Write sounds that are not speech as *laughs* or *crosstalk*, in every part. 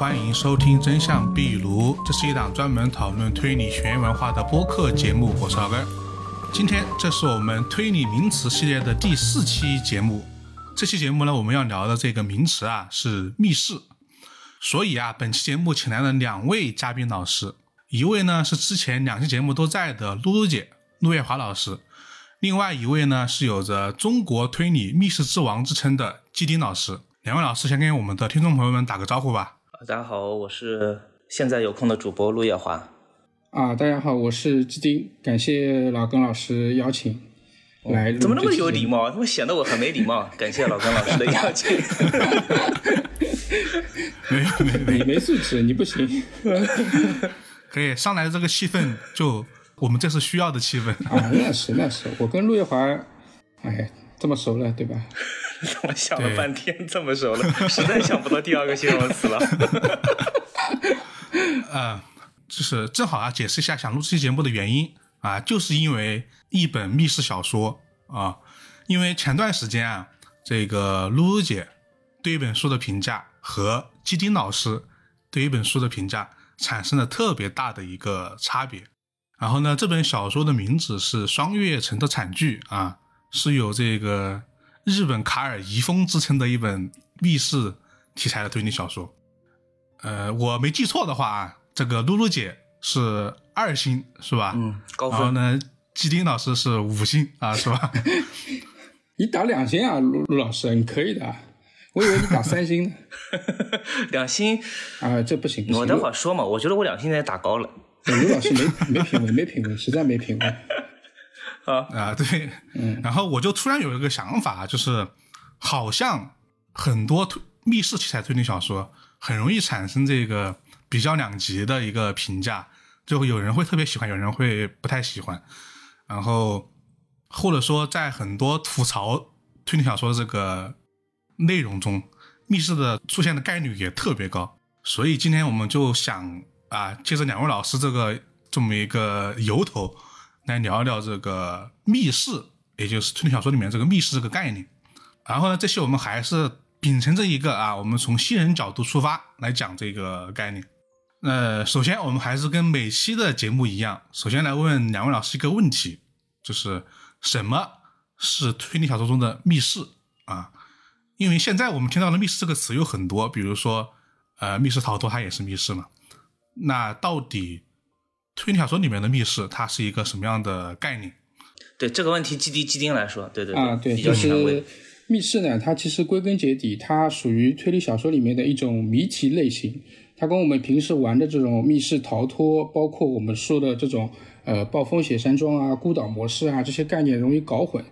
欢迎收听《真相壁炉》，这是一档专门讨论推理悬疑文化的播客节目。我是老根。今天这是我们推理名词系列的第四期节目。这期节目呢，我们要聊的这个名词啊是密室。所以啊，本期节目请来了两位嘉宾老师，一位呢是之前两期节目都在的露露姐陆月华老师，另外一位呢是有着中国推理密室之王之称的基丁老师。两位老师先跟我们的听众朋友们打个招呼吧。大家好，我是现在有空的主播陆月华。啊，大家好，我是基丁，感谢老根老师邀请来。怎么那么有礼貌？怎么显得我很没礼貌？感谢老根老师的邀请。*laughs* 没没没没素质，你不行。*laughs* 可以上来的这个气氛，就我们这是需要的气氛啊。那是那是，我跟陆月华，哎，这么熟了，对吧？*laughs* 我想了半天，这么熟了，实在想不到第二个形容词了。*laughs* 呃，就是正好啊，解释一下想录这期节目的原因啊，就是因为一本密室小说啊，因为前段时间啊，这个露露姐对一本书的评价和基丁老师对一本书的评价产生了特别大的一个差别。然后呢，这本小说的名字是双月城的惨剧啊，是由这个。日本卡尔遗风之称的一本密室题材的推理小说，呃，我没记错的话啊，这个露露姐是二星是吧？嗯，高分。然后呢，基丁老师是五星啊，是吧？*laughs* 你打两星啊，陆陆老师，你可以的。我以为你打三星呢。*laughs* 两星啊，这不行。我等会儿说嘛，我觉得我两星在打高了。陆老师没没品位，没品位，实在没品位。啊啊对，嗯，然后我就突然有一个想法，就是好像很多推密室题材推理小说很容易产生这个比较两极的一个评价，就有人会特别喜欢，有人会不太喜欢，然后或者说在很多吐槽推理小说这个内容中，密室的出现的概率也特别高，所以今天我们就想啊，借着两位老师这个这么一个由头。来聊一聊这个密室，也就是推理小说里面这个密室这个概念。然后呢，这期我们还是秉承着一个啊，我们从新人角度出发来讲这个概念。呃，首先我们还是跟每期的节目一样，首先来问两位老师一个问题，就是什么是推理小说中的密室啊？因为现在我们听到的密室这个词有很多，比如说呃，密室逃脱它也是密室嘛。那到底？推理小说里面的密室，它是一个什么样的概念？对这个问题，基地基丁来说，对对啊，对，就是密室呢，它其实归根结底，它属于推理小说里面的一种谜题类型。它跟我们平时玩的这种密室逃脱，包括我们说的这种呃暴风雪山庄啊、孤岛模式啊这些概念容易搞混。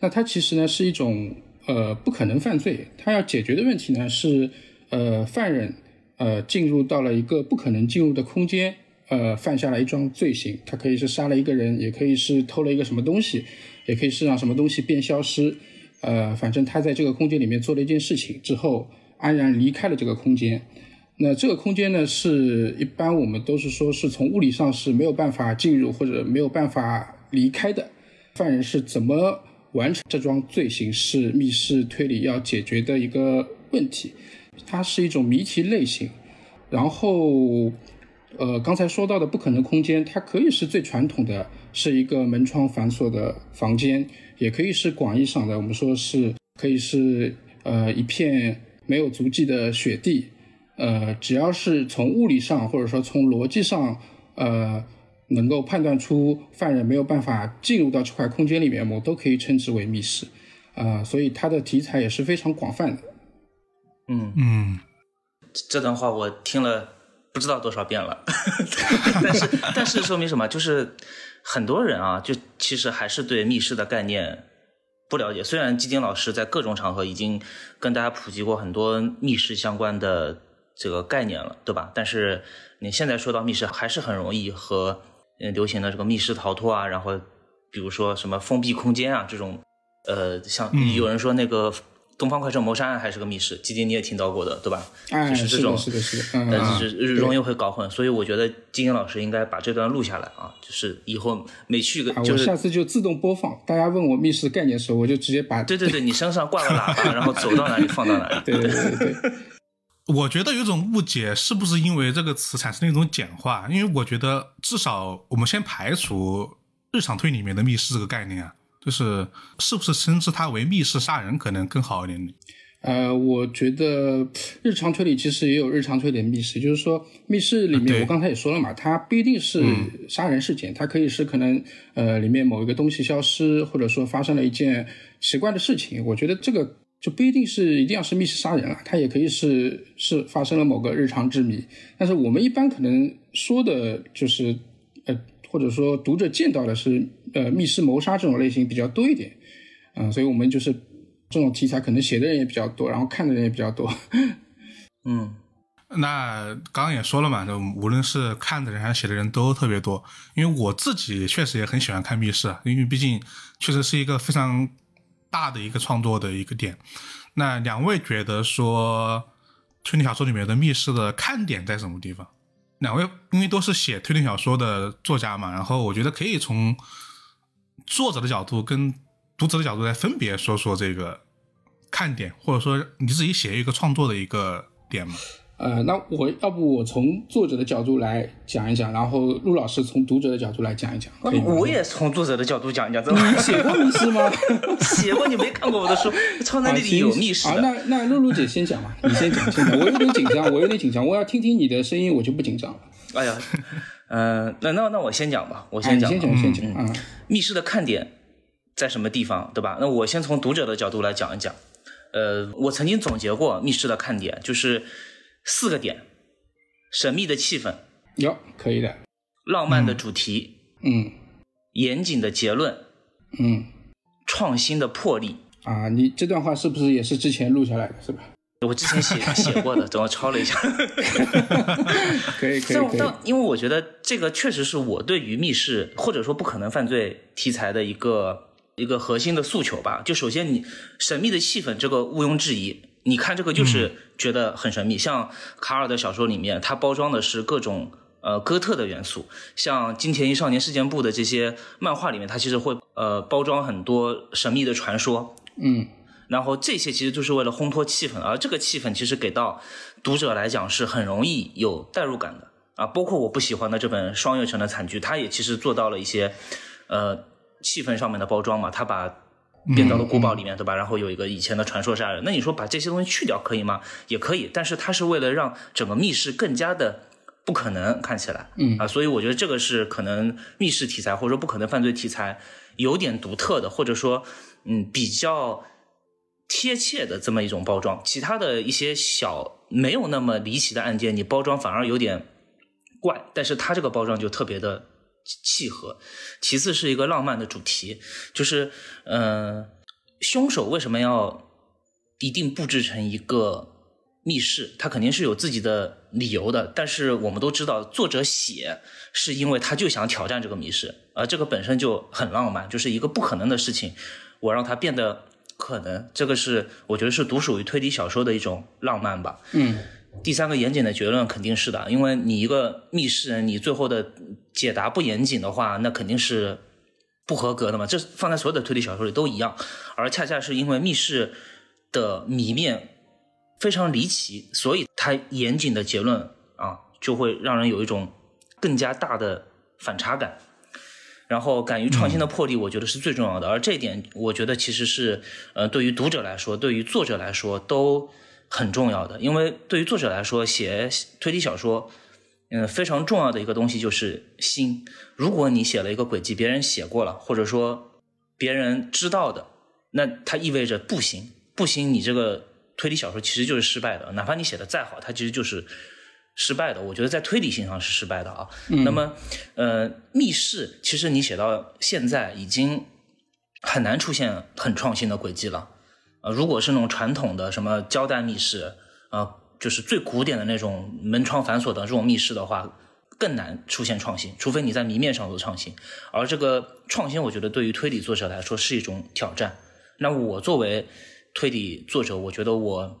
那它其实呢是一种呃不可能犯罪，它要解决的问题呢是呃犯人呃进入到了一个不可能进入的空间。呃，犯下了一桩罪行，他可以是杀了一个人，也可以是偷了一个什么东西，也可以是让什么东西变消失。呃，反正他在这个空间里面做了一件事情之后，安然离开了这个空间。那这个空间呢，是一般我们都是说是从物理上是没有办法进入或者没有办法离开的。犯人是怎么完成这桩罪行，是密室推理要解决的一个问题。它是一种谜题类型，然后。呃，刚才说到的不可能空间，它可以是最传统的，是一个门窗反锁的房间，也可以是广义上的，我们说是可以是呃一片没有足迹的雪地，呃，只要是从物理上或者说从逻辑上，呃，能够判断出犯人没有办法进入到这块空间里面，我们都可以称之为密室，啊，所以它的题材也是非常广泛的。嗯嗯，这段话我听了。不知道多少遍了，但 *laughs* 是但是说明什么？就是很多人啊，就其实还是对密室的概念不了解。虽然基金老师在各种场合已经跟大家普及过很多密室相关的这个概念了，对吧？但是你现在说到密室，还是很容易和嗯流行的这个密室逃脱啊，然后比如说什么封闭空间啊这种，呃，像有人说那个。东方快车谋杀案还是个密室，基金你也听到过的，对吧？就是这种，是的，是的，但是容易会搞混，所以我觉得金英老师应该把这段录下来啊，就是以后每去个，我下次就自动播放。大家问我密室概念的时候，我就直接把。对对对，你身上挂个喇叭，*laughs* 然后走到哪里放到哪里。对对对对。我觉得有种误解，是不是因为这个词产生了一种简化？因为我觉得至少我们先排除日常推理里面的密室这个概念啊，就是是不是称之它为密室杀人可能更好一点？呃，我觉得日常推理其实也有日常推理的密室，就是说密室里面，我刚才也说了嘛，它不一定是杀人事件，它可以是可能呃里面某一个东西消失，或者说发生了一件奇怪的事情。我觉得这个就不一定是一定要是密室杀人了，它也可以是是发生了某个日常之谜。但是我们一般可能说的就是呃，或者说读者见到的是呃密室谋杀这种类型比较多一点，嗯，所以我们就是。这种题材可能写的人也比较多，然后看的人也比较多。*laughs* 嗯，那刚刚也说了嘛，就无论是看的人还是写的人都特别多。因为我自己确实也很喜欢看密室，因为毕竟确实是一个非常大的一个创作的一个点。那两位觉得说推理小说里面的密室的看点在什么地方？两位因为都是写推理小说的作家嘛，然后我觉得可以从作者的角度跟读者的角度来分别说说这个。看点，或者说你自己写一个创作的一个点嘛？呃，那我要不我从作者的角度来讲一讲，然后陆老师从读者的角度来讲一讲。我也从作者的角度讲一讲。你写过密室吗？*laughs* 写过，你没看过我的书？超能力里有密室。啊，那那露露姐先讲吧，你先讲，先讲。我有点紧张，我有点紧张，我要听听你的声音，我就不紧张了。哎呀，嗯，那那那我先讲吧，我先讲。先讲，先讲。嗯，密室的看点在什么地方，对吧？那我先从读者的角度来讲一讲。呃，我曾经总结过密室的看点，就是四个点：神秘的气氛，哟，可以的；浪漫的主题，嗯；严谨的结论，嗯；创新的魄力。啊，你这段话是不是也是之前录下来的，是吧？我之前写 *laughs* 写过的，等我抄了一下。可以可以可以。但因为我觉得这个确实是我对于密室或者说不可能犯罪题材的一个。一个核心的诉求吧，就首先你神秘的气氛，这个毋庸置疑。你看这个就是觉得很神秘，像卡尔的小说里面，它包装的是各种呃哥特的元素，像金田一少年事件簿的这些漫画里面，它其实会呃包装很多神秘的传说，嗯，然后这些其实就是为了烘托气氛，而这个气氛其实给到读者来讲是很容易有代入感的啊。包括我不喜欢的这本双月城的惨剧，它也其实做到了一些呃。气氛上面的包装嘛，他把变到了古堡里面，对吧？然后有一个以前的传说杀人，那你说把这些东西去掉可以吗？也可以，但是它是为了让整个密室更加的不可能看起来，嗯啊，所以我觉得这个是可能密室题材或者说不可能犯罪题材有点独特的，或者说嗯比较贴切的这么一种包装。其他的一些小没有那么离奇的案件，你包装反而有点怪，但是它这个包装就特别的。契合，其次是一个浪漫的主题，就是，嗯，凶手为什么要一定布置成一个密室？他肯定是有自己的理由的。但是我们都知道，作者写是因为他就想挑战这个密室，而这个本身就很浪漫，就是一个不可能的事情，我让它变得可能。这个是我觉得是独属于推理小说的一种浪漫吧。嗯。第三个严谨的结论肯定是的，因为你一个密室，你最后的解答不严谨的话，那肯定是不合格的嘛。这放在所有的推理小说里都一样，而恰恰是因为密室的谜面非常离奇，所以它严谨的结论啊，就会让人有一种更加大的反差感。然后，敢于创新的魄力，我觉得是最重要的。而这一点，我觉得其实是呃，对于读者来说，对于作者来说都。很重要的，因为对于作者来说，写推理小说，嗯，非常重要的一个东西就是心。如果你写了一个轨迹，别人写过了，或者说别人知道的，那它意味着不行，不行，你这个推理小说其实就是失败的。哪怕你写的再好，它其实就是失败的。我觉得在推理性上是失败的啊。那么，呃，密室其实你写到现在已经很难出现很创新的轨迹了。呃，如果是那种传统的什么胶带密室，呃，就是最古典的那种门窗反锁的这种密室的话，更难出现创新，除非你在谜面上做创新。而这个创新，我觉得对于推理作者来说是一种挑战。那我作为推理作者，我觉得我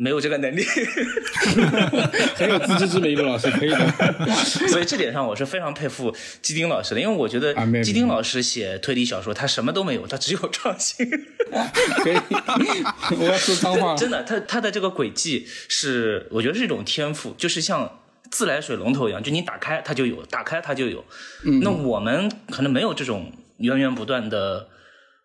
没有这个能力，*laughs* 很有自知之明，的老师可以的。*laughs* 所以这点上我是非常佩服基丁老师的，因为我觉得基丁老师写推理小说，他什么都没有，他只有创新。*laughs* 可以，我要说脏话。真的，他他的这个轨迹是，我觉得是一种天赋，就是像自来水龙头一样，就你打开它就有，打开它就有。嗯那我们可能没有这种源源不断的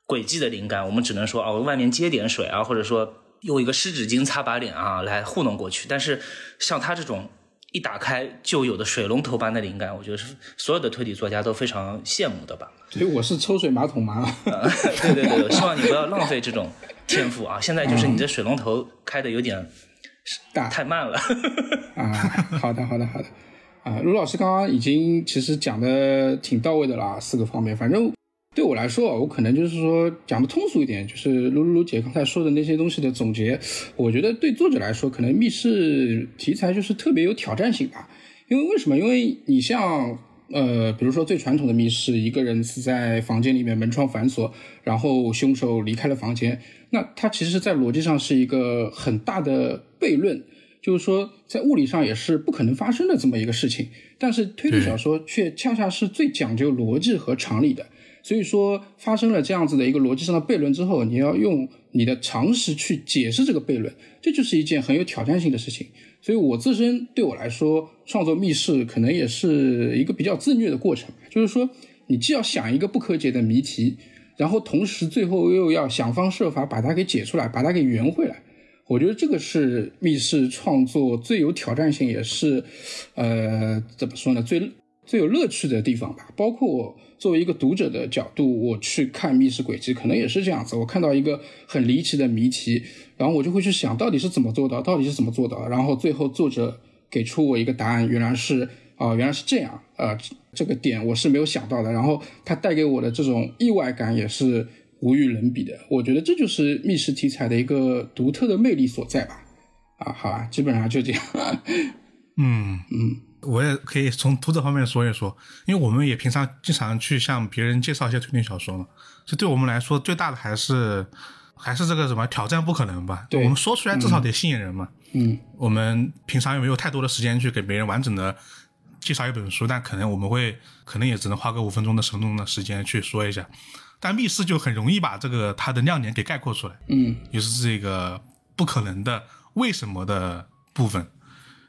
轨迹的灵感，我们只能说哦，外面接点水啊，或者说用一个湿纸巾擦把脸啊来糊弄过去。但是像他这种一打开就有的水龙头般的灵感，我觉得是所有的推理作家都非常羡慕的吧。*laughs* 所以我是抽水马桶嘛。*laughs* 啊，对对对，我希望你不要浪费这种天赋啊！现在就是你这水龙头开的有点大太慢了。啊，好的，好的，好的。啊，卢老师刚刚已经其实讲的挺到位的啦，四个方面。反正对我来说，我可能就是说讲的通俗一点，就是卢卢姐刚才说的那些东西的总结。我觉得对作者来说，可能密室题材就是特别有挑战性吧。因为为什么？因为你像呃，比如说最传统的密室，一个人是在房间里面门窗反锁，然后凶手离开了房间，那它其实，在逻辑上是一个很大的悖论。就是说，在物理上也是不可能发生的这么一个事情，但是推理小说却恰恰是最讲究逻辑和常理的。所以说，发生了这样子的一个逻辑上的悖论之后，你要用你的常识去解释这个悖论，这就是一件很有挑战性的事情。所以我自身对我来说，创作密室可能也是一个比较自虐的过程，就是说，你既要想一个不可解的谜题，然后同时最后又要想方设法把它给解出来，把它给圆回来。我觉得这个是密室创作最有挑战性，也是，呃，怎么说呢？最最有乐趣的地方吧。包括我作为一个读者的角度，我去看密室轨迹，可能也是这样子。我看到一个很离奇的谜题，然后我就会去想到底是怎么做到，到底是怎么做到的。然后最后作者给出我一个答案，原来是啊、原来是这样，呃，这个点我是没有想到的。然后它带给我的这种意外感也是。无与伦比的，我觉得这就是密室题材的一个独特的魅力所在吧。啊，好啊，基本上就这样。嗯嗯，我也可以从读者方面说一说，因为我们也平常经常去向别人介绍一些推理小说嘛，这对我们来说最大的还是还是这个什么挑战不可能吧？对我们说出来至少得吸引人嘛。嗯我们平常也没有太多的时间去给别人完整的介绍一本书，但可能我们会，可能也只能花个五分钟的十分钟的时间去说一下。但密室就很容易把这个它的亮点给概括出来，嗯就是这个不可能的为什么的部分。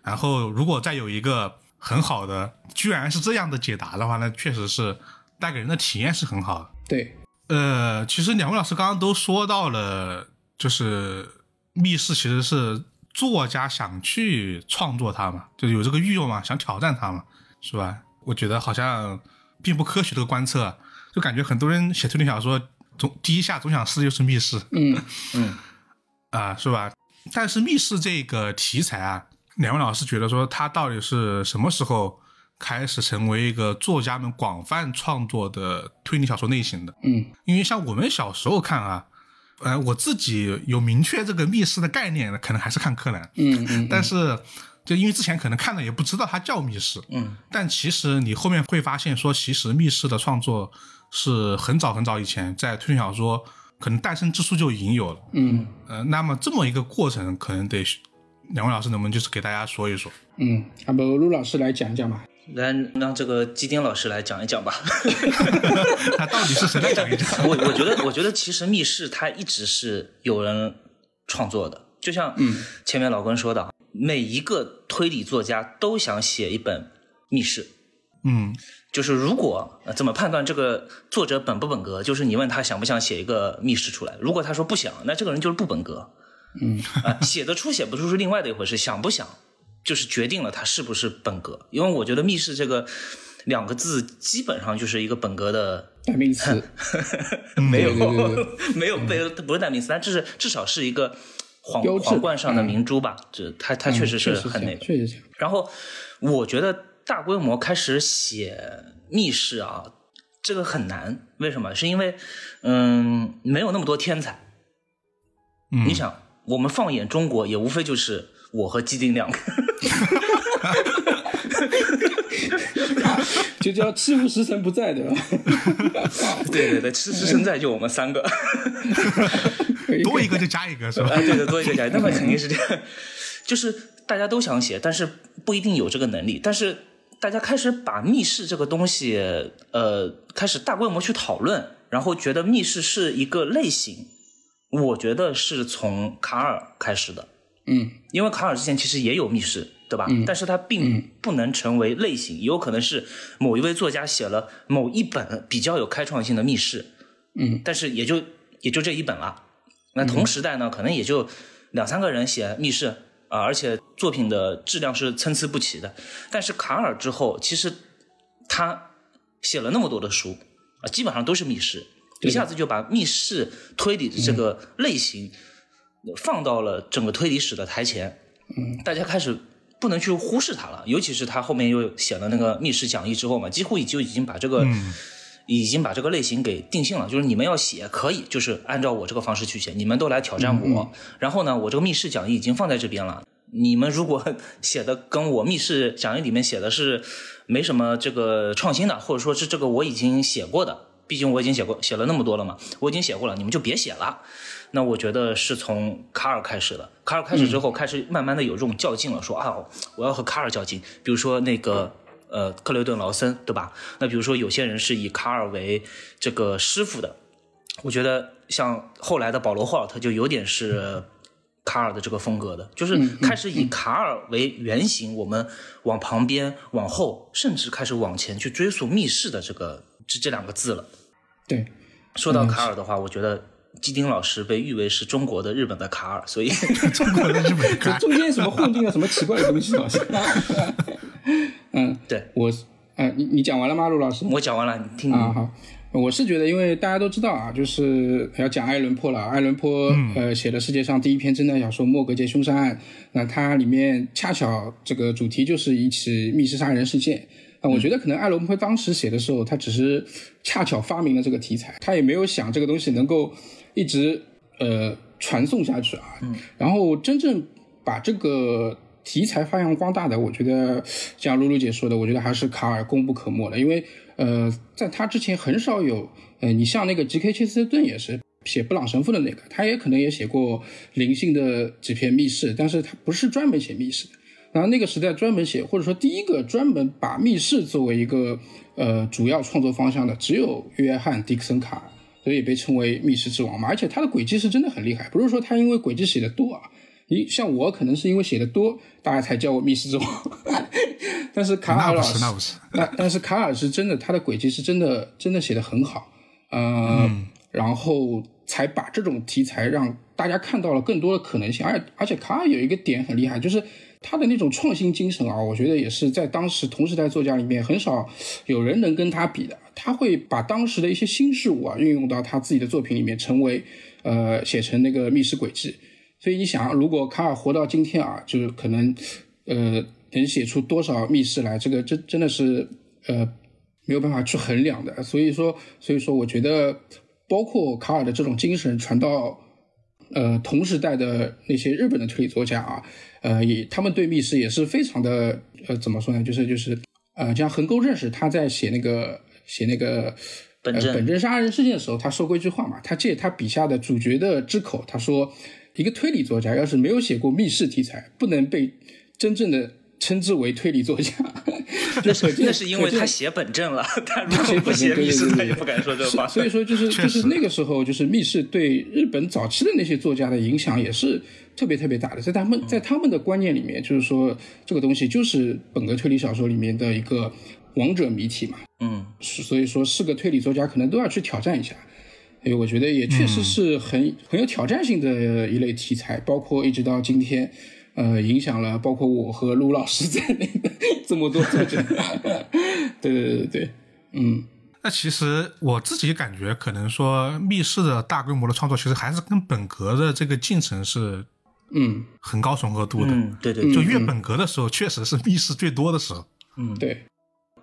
然后如果再有一个很好的，居然是这样的解答的话，那确实是带给人的体验是很好的。对，呃，其实两位老师刚刚都说到了，就是密室其实是作家想去创作它嘛，就有这个欲望嘛，想挑战它嘛，是吧？我觉得好像并不科学这个观测，就感觉很多人写推理小说，总第一下总想试就是密室嗯 *laughs* 啊、是吧？但是密室这个题材啊，两位老师觉得说他到底是什么时候开始成为一个作家们广泛创作的推理小说类型的？嗯因为像我们小时候看啊，呃，我自己有明确这个密室的概念的，可能还是看柯南。嗯嗯，*laughs* 但是，就因为之前可能看了也不知道它叫密室，嗯，但其实你后面会发现说，其实密室的创作是很早很早以前在推理小说可能诞生之初就已经有了。嗯呃，那么这么一个过程，可能得两位老师能不能就是给大家说一说？嗯，那么陆老师来讲一讲吧。来让这个基丁老师来讲一讲吧。*laughs* 他到底是谁来讲一讲？*laughs* 我我觉得，我觉得其实密室它一直是有人创作的，就像前面老关说的，每一个推理作家都想写一本密室。嗯就是如果、呃、怎么判断这个作者本不本格，就是你问他想不想写一个密室出来，如果他说不想，那这个人就是不本格。嗯啊、*laughs* 写得出写不出是另外的一回事，想不想就是决定了他是不是本格。因为我觉得密室这个两个字基本上就是一个本格的 *laughs* 代名词。没有对对对 *laughs* 没有被不是代名词，但这是至少是一个皇皇冠上的明珠吧。这它它确实是很那个。确实这样。然后我觉得大规模开始写密室啊，这个很难。为什么？是因为嗯，没有那么多天才。嗯，你想，我们放眼中国，也无非就是我和基丁两个。*laughs* 就叫七无十神不在，对吧？*laughs* 对对对，吃吃生在就我们三个。*laughs* 多一个就加一个是吧？哎，对对，多一个加一，那么肯定是这样，就是大家都想写，但是不一定有这个能力，但是大家开始把密室这个东西，呃，开始大规模去讨论，然后觉得密室是一个类型，我觉得是从卡尔开始的，嗯因为卡尔之前其实也有密室，对吧？但是它并不能成为类型，有可能是某一位作家写了某一本比较有开创性的密室，嗯，但是也就也就这一本了。那同时代呢，可能也就两三个人写密室啊、而且作品的质量是参差不齐的。但是卡尔之后，其实他写了那么多的书啊、基本上都是密室，一下子就把密室推理的这个类型放到了整个推理史的台前。嗯，大家开始不能去忽视它了，尤其是他后面又写了那个密室讲义之后嘛，几乎就已经把这个。已经把这个类型给定性了，就是你们要写可以，就是按照我这个方式去写，你们都来挑战我。然后呢，我这个密室讲义已经放在这边了，你们如果 *laughs* 写的跟我密室讲义里面写的是没什么这个创新的，或者说是这个我已经写过的，毕竟我已经写过写了那么多了嘛，我已经写过了，你们就别写了。那我觉得是从卡尔开始的，卡尔开始之后，开始慢慢的有这种较劲了，说啊，我要和卡尔较劲，比如说那个。呃，克雷顿·劳森，对吧？那比如说，有些人是以卡尔为这个师傅的，我觉得像后来的保罗·霍尔特就有点是卡尔的这个风格的，就是开始以卡尔为原型，我们往旁边、往后，甚至开始往前去追溯密室的这个这这两个字了。对，说到卡尔的话，我觉得基丁老师被誉为是中国的日本的卡尔，所以 *laughs* 中国的日本中间什么混进了什么奇怪的东西好像。*laughs* 嗯，对我，呃，你你讲完了吗，陆老师？我讲完了，你听啊，好，我是觉得，因为大家都知道啊，就是要讲爱伦坡了。爱伦坡、呃写的世界上第一篇侦探小说《莫格街凶杀案》，那它里面恰巧这个主题就是一起密室杀人事件。啊，我觉得可能爱伦坡当时写的时候，他只是恰巧发明了这个题材，他也没有想这个东西能够一直呃传送下去啊。然后真正把这个题材发扬光大的，我觉得像露露姐说的，我觉得还是卡尔功不可没的，因为呃，在他之前很少有呃，你像那个 G.K. 切斯顿也是写布朗神父的那个，他也可能也写过灵性的几篇密室，但是他不是专门写密室的。然后那个时代专门写，或者说第一个专门把密室作为一个呃主要创作方向的，只有约翰·迪克森·卡尔，所以被称为密室之王嘛。而且他的轨迹是真的很厉害，不是说他因为轨迹写的多啊。你像我可能是因为写的多，大家才叫我密室之王。*laughs* 但是卡尔老师，那不是，那但是卡尔是真的，他的轨迹是真的，真的写的很好，呃，嗯然后才把这种题材让大家看到了更多的可能性。而而且卡尔有一个点很厉害，就是他的那种创新精神啊，我觉得也是在当时同时代作家里面很少有人能跟他比的。他会把当时的一些新事物啊运用到他自己的作品里面，成为呃写成那个密室轨迹。所以你想，如果卡尔活到今天啊，就是可能，呃，能写出多少密室来，这个真真的是呃没有办法去衡量的。所以说，所以说，我觉得包括卡尔的这种精神传到呃同时代的那些日本的推理作家啊，呃，也他们对密室也是非常的呃怎么说呢？就是就是呃，像横沟认识他在写那个写那个。本本镇杀人事件的时候，他说过一句话嘛，他借他笔下的主角的之口，他说，一个推理作家要是没有写过密室题材，不能被真正的称之为推理作家。*laughs* 那是那是因为他写本镇了，他如果不写密室，他也不敢说这话。所以说，就是 *laughs* 就是那个时候，就是密室对日本早期的那些作家的影响也是特别特别大的，在他们在他们的观念里面，就是说这个东西就是本格推理小说里面的一个王者谜题嘛。嗯，所以说是个推理作家，可能都要去挑战一下。哎，我觉得也确实是很、很有挑战性的一类题材，包括一直到今天，呃，影响了包括我和陆老师 *laughs* 在内的这么多作者。*laughs* 对对对对对，嗯。那其实我自己感觉，可能说密室的大规模的创作，其实还是跟本格的这个进程是嗯，很高重合度的。嗯，对对，就越本格的时候，确实是密室最多的时候。嗯对，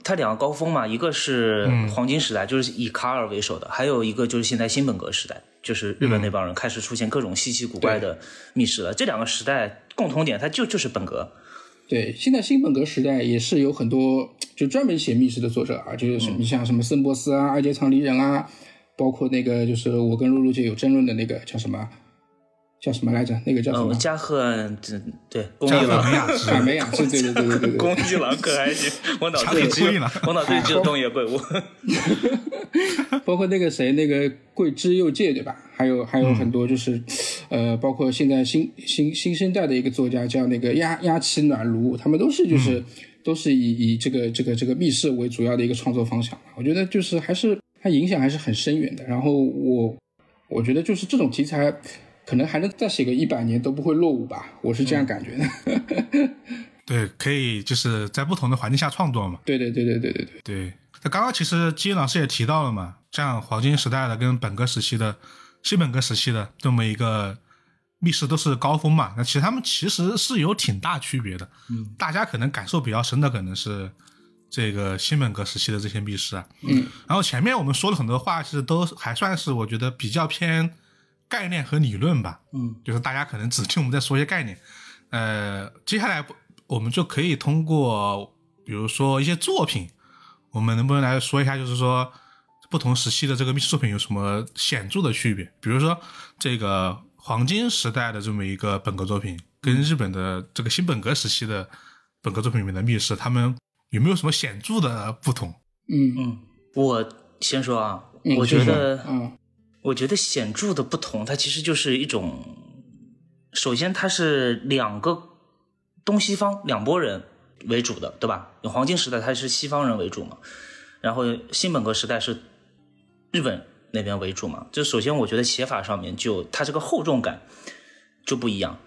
它两个高峰嘛，一个是黄金时代，就是以卡尔为首的，还有一个就是现在新本格时代，就是日本那帮人开始出现各种稀奇古怪的密室了。这两个时代共同点，它就就是本格。对，现在新本格时代也是有很多就专门写密室的作者啊，就是你像什么森博斯啊、二阶堂离人啊，包括那个就是我跟露露姐有争论的那个叫什么叫什么来着？那个叫什呃，么？加贺恩，这对公加贺益狼美，雅卡梅雅治，对对对对对对。公益狼 *laughs* 可还行，我脑子里只有我脑子里只有东野圭吾。包括那个谁，那个桂枝佑介，对吧？还有还有很多就是，呃，包括现在新新新生代的一个作家叫那个鸭鸭崎暖炉，他们都是就是、都是以以这个这个这个密室为主要的一个创作方向。我觉得就是还是它影响还是很深远的。然后我我觉得就是这种题材，可能还能再写个一百年都不会落伍吧，我是这样感觉的。对，*laughs* 可以就是在不同的环境下创作嘛。对对对对对对对，对，那刚刚其实基老师也提到了嘛，像黄金时代的跟本科时期的、新本科时期的这么一个密室都是高峰嘛，那其实他们其实是有挺大区别的。嗯，大家可能感受比较深的可能是这个新本科时期的这些密室啊。嗯，然后前面我们说了很多话，其实都还算是我觉得比较偏概念和理论吧。嗯，就是大家可能只听我们在说一些概念。呃，接下来不我们就可以通过比如说一些作品，我们能不能来说一下，就是说不同时期的这个密室作品有什么显著的区别？比如说这个黄金时代的这么一个本格作品，跟日本的这个新本格时期的本格作品里面的密室，他们有没有什么显著的不同？嗯嗯，我先说啊，嗯，我觉得，嗯我觉得显著的不同，它其实就是一种，首先它是两个东西方两拨人为主的，对吧？黄金时代它是西方人为主嘛，然后新本格时代是日本那边为主嘛。就首先我觉得写法上面就它这个厚重感就不一样，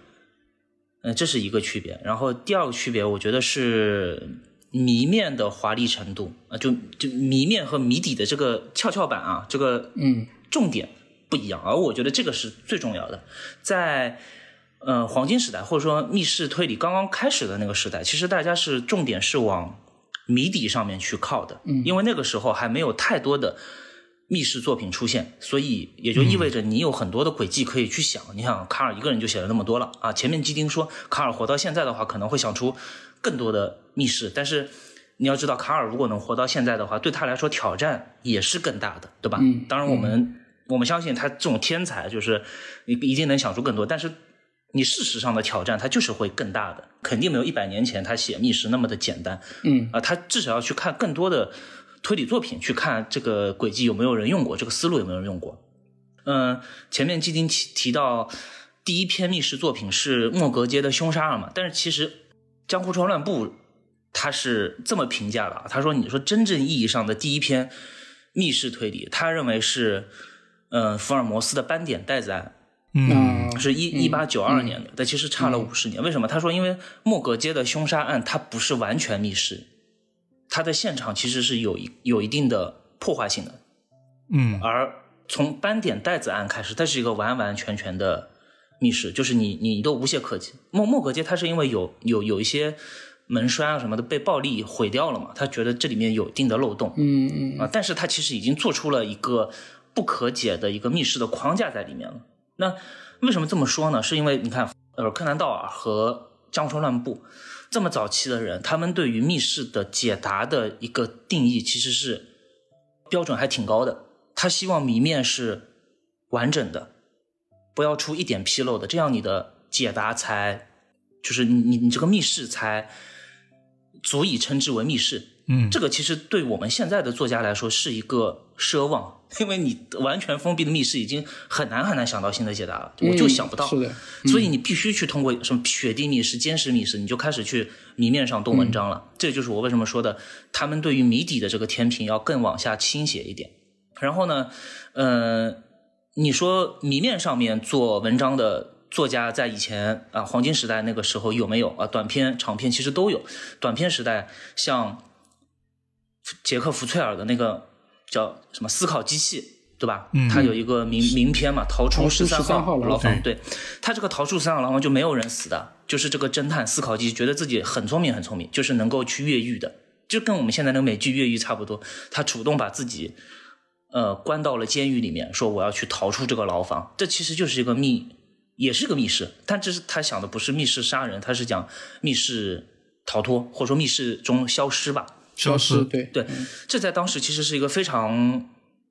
嗯、这是一个区别。然后第二个区别，我觉得是谜面的华丽程度啊，就就谜面和谜底的这个跷跷板啊，这个嗯重点不一样，而我觉得这个是最重要的。在呃黄金时代或者说密室推理刚刚开始的那个时代，其实大家是重点是往谜底上面去靠的，嗯因为那个时候还没有太多的密室作品出现，所以也就意味着你有很多的轨迹可以去想。你想卡尔一个人就写了那么多了啊，前面基丁说卡尔活到现在的话，可能会想出更多的密室，但是。你要知道，卡尔如果能活到现在的话，对他来说挑战也是更大的，对吧？嗯当然，我们、我们相信他这种天才，就是你一定能想出更多。但是你事实上的挑战，他就是会更大的，肯定没有一百年前他写密室那么的简单嗯啊、他至少要去看更多的推理作品，去看这个轨迹有没有人用过，这个思路有没有人用过。嗯、前面基丁提提到第一篇密室作品是莫格街的凶杀案嘛，但是其实江湖川乱步他是这么评价的啊，他说：“你说真正意义上的第一篇密室推理，他认为是，呃，福尔摩斯的斑点袋子案，嗯。啊。是一一八九二年的，但其实差了五十年。为什么？他说，因为莫格街的凶杀案它不是完全密室，它的现场其实是有一有一定的破坏性的，嗯。而从斑点袋子案开始，它是一个完完全全的密室，就是你你都无懈可击。莫莫格街它是因为有有有一些门栓啊什么的被暴力毁掉了嘛，他觉得这里面有一定的漏洞嗯嗯啊，但是他其实已经做出了一个不可解的一个密室的框架在里面了。那为什么这么说呢？是因为你看，呃，柯南道尔和江川乱步这么早期的人，他们对于密室的解答的一个定义其实是标准还挺高的。他希望谜面是完整的，不要出一点纰漏的，这样你的解答才就是你你你这个密室才足以称之为密室。嗯，这个其实对我们现在的作家来说是一个奢望，因为你完全封闭的密室已经很难很难想到新的解答了，我就想不到。是的，所以你必须去通过什么雪地密室、坚实密室，你就开始去谜面上动文章了。这就是我为什么说的，他们对于谜底的这个天平要更往下倾斜一点。然后呢，呃，你说谜面上面做文章的作家在以前啊黄金时代那个时候有没有啊？短篇、长篇其实都有。短篇时代像杰克·福翠尔的那个叫什么思考机器，对吧？嗯他有一个名名篇嘛，《逃出逃出13 13号牢房对他这个逃出十三号牢房就没有人死的，就是这个侦探思考机觉得自己很聪明很聪明，就是能够去越狱的，就跟我们现在那个美剧越狱差不多。他主动把自己呃关到了监狱里面，说我要去逃出这个牢房，这其实就是一个密，也是个密室，但这是他想的不是密室杀人，他是讲密室逃脱，或者说密室中消失吧。消失，对对，这在当时其实是一个非常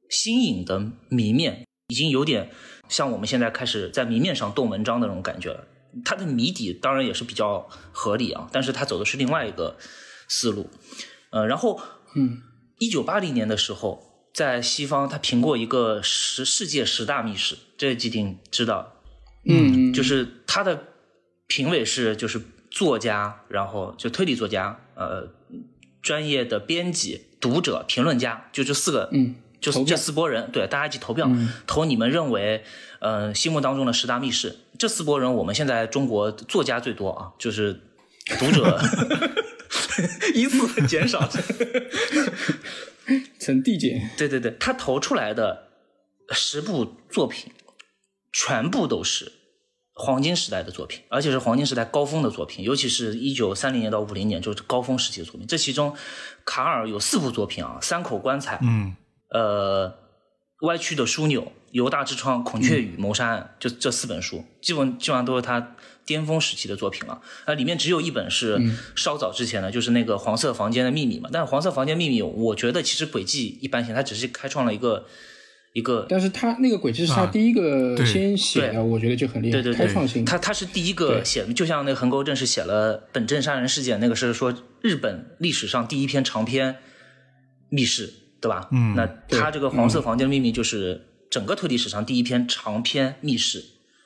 新颖的谜面，已经有点像我们现在开始在谜面上动文章的那种感觉了。它的谜底当然也是比较合理啊，但是它走的是另外一个思路。呃，然后，嗯，一九八零年的时候，在西方他评过一个十世界十大密室，这个基丁知道，嗯，就是他的评委是就是作家，然后就推理作家，呃，专业的编辑、读者、评论家，就这四个，嗯，就是这四波人，对，大家一起投票，投你们认为，呃，心目当中的十大密室。这四波人，我们现在中国作家最多啊，就是读者 *laughs* 依次减少。呈递减。对对对，他投出来的十部作品，全部都是黄金时代的作品，而且是黄金时代高峰的作品，尤其是一九三零年到五零年，就是高峰时期的作品。这其中，卡尔有四部作品啊，《三口棺材》，嗯，呃，《歪曲的枢纽》。犹大之窗、孔雀羽、谋杀案，就这四本书，基本基本上都是他巅峰时期的作品了。那里面只有一本是稍早之前的，就是那个黄色房间的秘密嘛。但是黄色房间秘密，我觉得其实轨迹一般性，它只是开创了一个一个。但是他那个轨迹是他第一个先写的，我觉得就很厉害，开创性。他他是第一个写的，就像那个横沟正是写了《本镇杀人事件》，那个是说日本历史上第一篇长篇密室，对吧？嗯，那他这个黄色房间的秘密就是。整个推理史上第一篇长篇密室，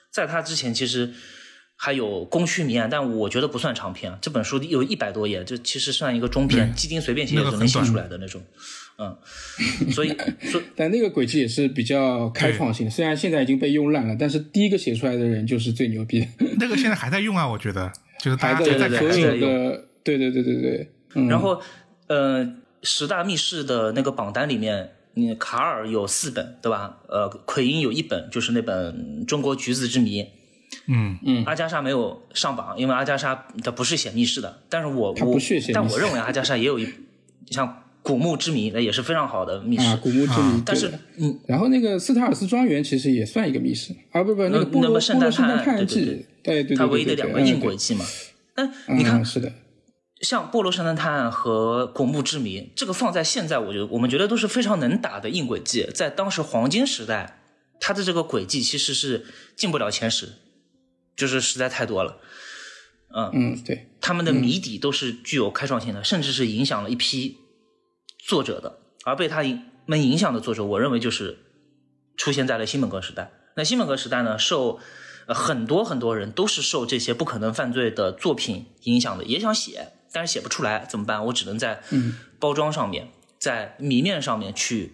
在他之前其实还有宫区谜案，但我觉得不算长篇。这本书有一百多页，这其实算一个中篇，基丁随便写也能写出来的那种。嗯，所以，*laughs* 但那个轨迹也是比较开创性的，虽然现在已经被用烂了，但是第一个写出来的人就是最牛逼的。那个现在还在用啊，我觉得就是大家在所有的，对对对对对。然后，呃，十大密室的那个榜单里面。你卡尔有四本，对吧？呃，奎因有一本，就是那本《中国橘子之谜》。嗯嗯。阿加莎没有上榜，因为阿加莎他不是写密室的。但是我我但我认为阿加莎也有一像《古墓之谜》，那也是非常好的密室。啊，《古墓之谜》。但是嗯，然后那个斯塔尔斯庄园其实也算一个密室啊，不不，那个波罗圣诞探案记，对对对，它唯一的两个硬轨迹嘛。嗯，你看是的。像《波罗圣诞探案》和《古墓之谜》，这个放在现在，我觉得我们觉得都是非常能打的硬轨迹。在当时黄金时代，它的这个轨迹其实是进不了前十，就是实在太多了。嗯嗯，对，他们的谜底都是具有开创性的，甚至是影响了一批作者的。而被他们影响的作者，我认为就是出现在了新本格时代。那新本格时代呢，受很多很多人都是受这些不可能犯罪的作品影响的，也想写。但是写不出来怎么办？我只能在包装上面，在谜面上面去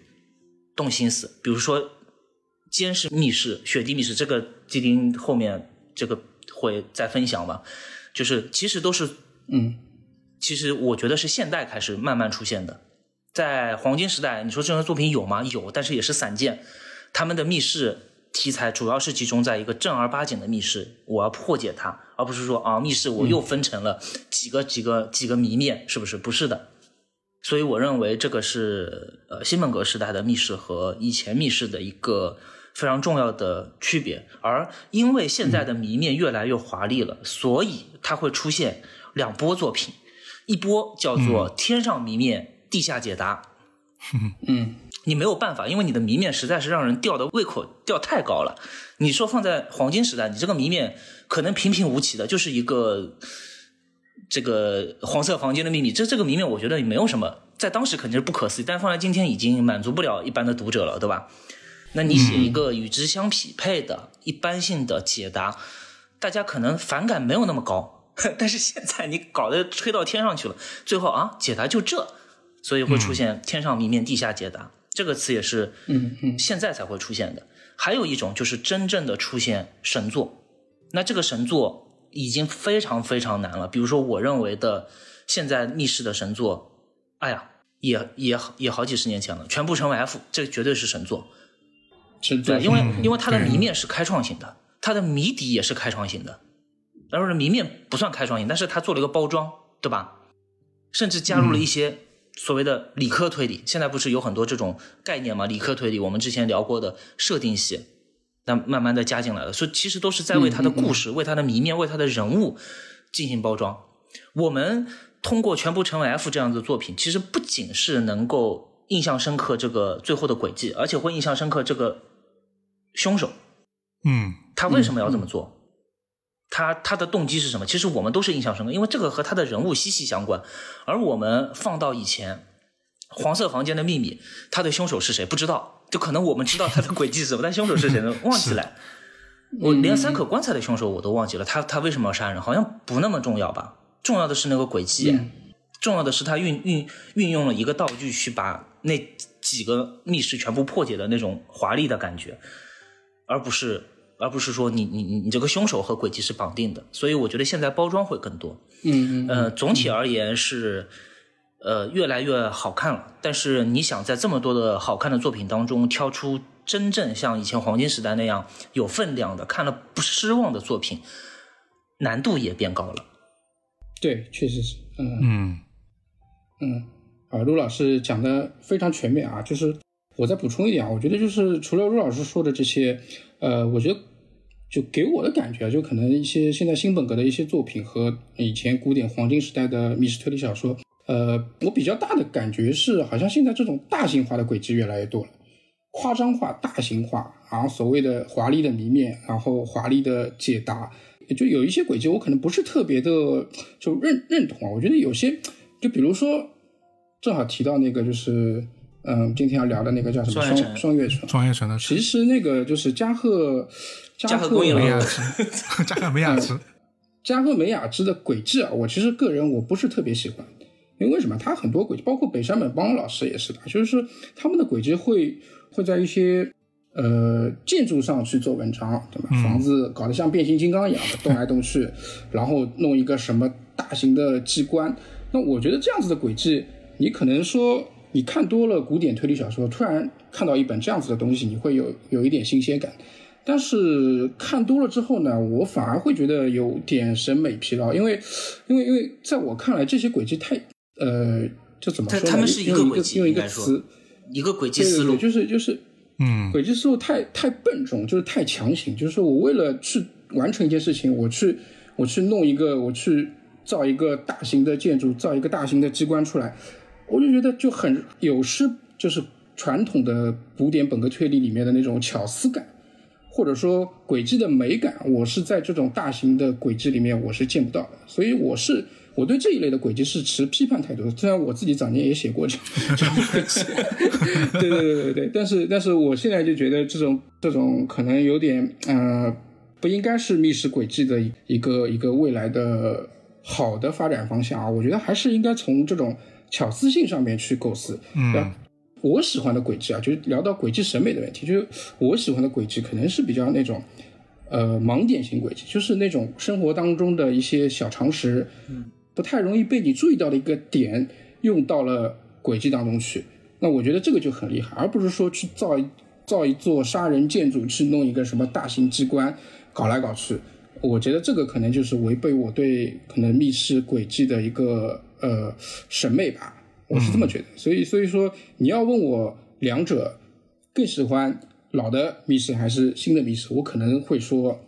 动心思。比如说监视密室、雪地密室，这个基丁后面这个会再分享吧。就是其实都是，嗯，其实我觉得是现代开始慢慢出现的。在黄金时代，你说这样的作品有吗？有，但是也是散见。他们的密室。题材主要是集中在一个正儿八经的密室，我要破解它，而不是说啊密室我又分成了几个几个几个谜面，是不是？不是的。所以我认为这个是呃新本格时代的密室和以前密室的一个非常重要的区别。而因为现在的谜面越来越华丽了，所以它会出现两波作品，一波叫做天上谜面，地下解答。*laughs* 嗯。你没有办法，因为你的谜面实在是让人吊的胃口吊太高了。你说放在黄金时代，你这个谜面可能平平无奇的，就是一个这个黄色房间的秘密。这这个谜面我觉得也没有什么，在当时肯定是不可思议，但放在今天已经满足不了一般的读者了，对吧？那你写一个与之相匹配的一般性的解答，大家可能反感没有那么高。*laughs* 但是现在你搞得吹到天上去了，最后啊，解答就这，所以会出现天上谜面，地下解答。这个词也是，嗯嗯，现在才会出现的。还有一种就是真正的出现神作，那这个神作已经非常非常难了。比如说，我认为的现在密室的神作，哎呀，也也也好几十年前了，全部成为 F，这绝对是神作。神作，因为因为它的谜面是开创性的，它的谜底也是开创性的。然后谜面不算开创性，但是它做了一个包装，对吧？甚至加入了一些。所谓的理科推理，现在不是有很多这种概念吗？理科推理，我们之前聊过的设定系，那慢慢的加进来了，所以其实都是在为他的故事、为他的谜面、为他的人物进行包装。我们通过全部成为 F 这样的作品，其实不仅是能够印象深刻这个最后的轨迹，而且会印象深刻这个凶手。嗯他为什么要这么做？他他的动机是什么？其实我们都是印象深刻，因为这个和他的人物息息相关。而我们放到以前，《黄色房间的秘密》，他的凶手是谁不知道，就可能我们知道他的轨迹是什么，但凶手是谁呢？*laughs* 忘记了。*laughs* 我连三口棺材的凶手我都忘记了，他他为什么要杀人？好像不那么重要吧？重要的是那个轨迹，重要的是他运运运用了一个道具去把那几个密室全部破解的那种华丽的感觉，而不是而不是说你你你你这个凶手和轨迹是绑定的。所以我觉得现在包装会更多。嗯嗯呃，总体而言是，呃，越来越好看了。但是你想在这么多的好看的作品当中挑出真正像以前黄金时代那样有分量的、看了不失望的作品，难度也变高了。对，确实是，嗯嗯嗯，啊，陆老师讲的非常全面啊，就是我再补充一点啊，我觉得就是除了陆老师说的这些，呃，我觉得就给我的感觉啊，就可能一些现在新本格的一些作品和以前古典黄金时代的密室推理小说，呃，我比较大的感觉是，好像现在这种大型化的轨迹越来越多了，夸张化、大型化，然后所谓的华丽的谜面，然后华丽的解答，就有一些轨迹我可能不是特别的就认认同啊，我觉得有些，就比如说正好提到那个就是。嗯，今天要聊的那个叫什么双双月城双月城，的其实那个就是加贺加贺美雅之，加贺美雅之，*laughs* 加贺美雅之的轨迹啊，我其实个人我不是特别喜欢，因为为什么？他很多轨迹，包括北山本邦老师也是的，就是他们的轨迹会会在一些呃建筑上去做文章，对吧？房子搞得像变形金刚一样的动来动去，然后弄一个什么大型的机关。那我觉得这样子的轨迹，你可能说你看多了古典推理小说，突然看到一本这样子的东西，你会有有一点新鲜感。但是看多了之后呢，我反而会觉得有点审美疲劳，因为，因为，因为在我看来，这些轨迹太，呃，这怎么说呢？它它们是一个用轨迹用一个词，一个轨迹思路对对对，，就是就是嗯轨迹思路太太笨重，就是太强行，就是说我为了去完成一件事情，我去我去弄一个，我去造一个大型的建筑，造一个大型的机关出来，我就觉得就很有失，就是传统的古典本格推理里面的那种巧思感，或者说轨迹的美感，我是在这种大型的轨迹里面我是见不到的，所以我是。我对这一类的轨迹是持批判态度的，虽然我自己早年也写过这种，*laughs* 对对对对对，但是但是我现在就觉得这种这种可能有点呃，不应该是密室轨迹的一个一个未来的好的发展方向啊，我觉得还是应该从这种巧思性上面去构思。嗯，我喜欢的轨迹啊，就是聊到轨迹审美的问题，就是我喜欢的轨迹可能是比较那种。呃，盲点型轨迹就是那种生活当中的一些小常识，不太容易被你注意到的一个点，用到了轨迹当中去。那我觉得这个就很厉害，而不是说去造一造一座杀人建筑，去弄一个什么大型机关，搞来搞去。我觉得这个可能就是违背我对可能密室轨迹的一个呃审美吧，我是这么觉得。所以所以说，你要问我两者更喜欢老的密室还是新的密室，我可能会说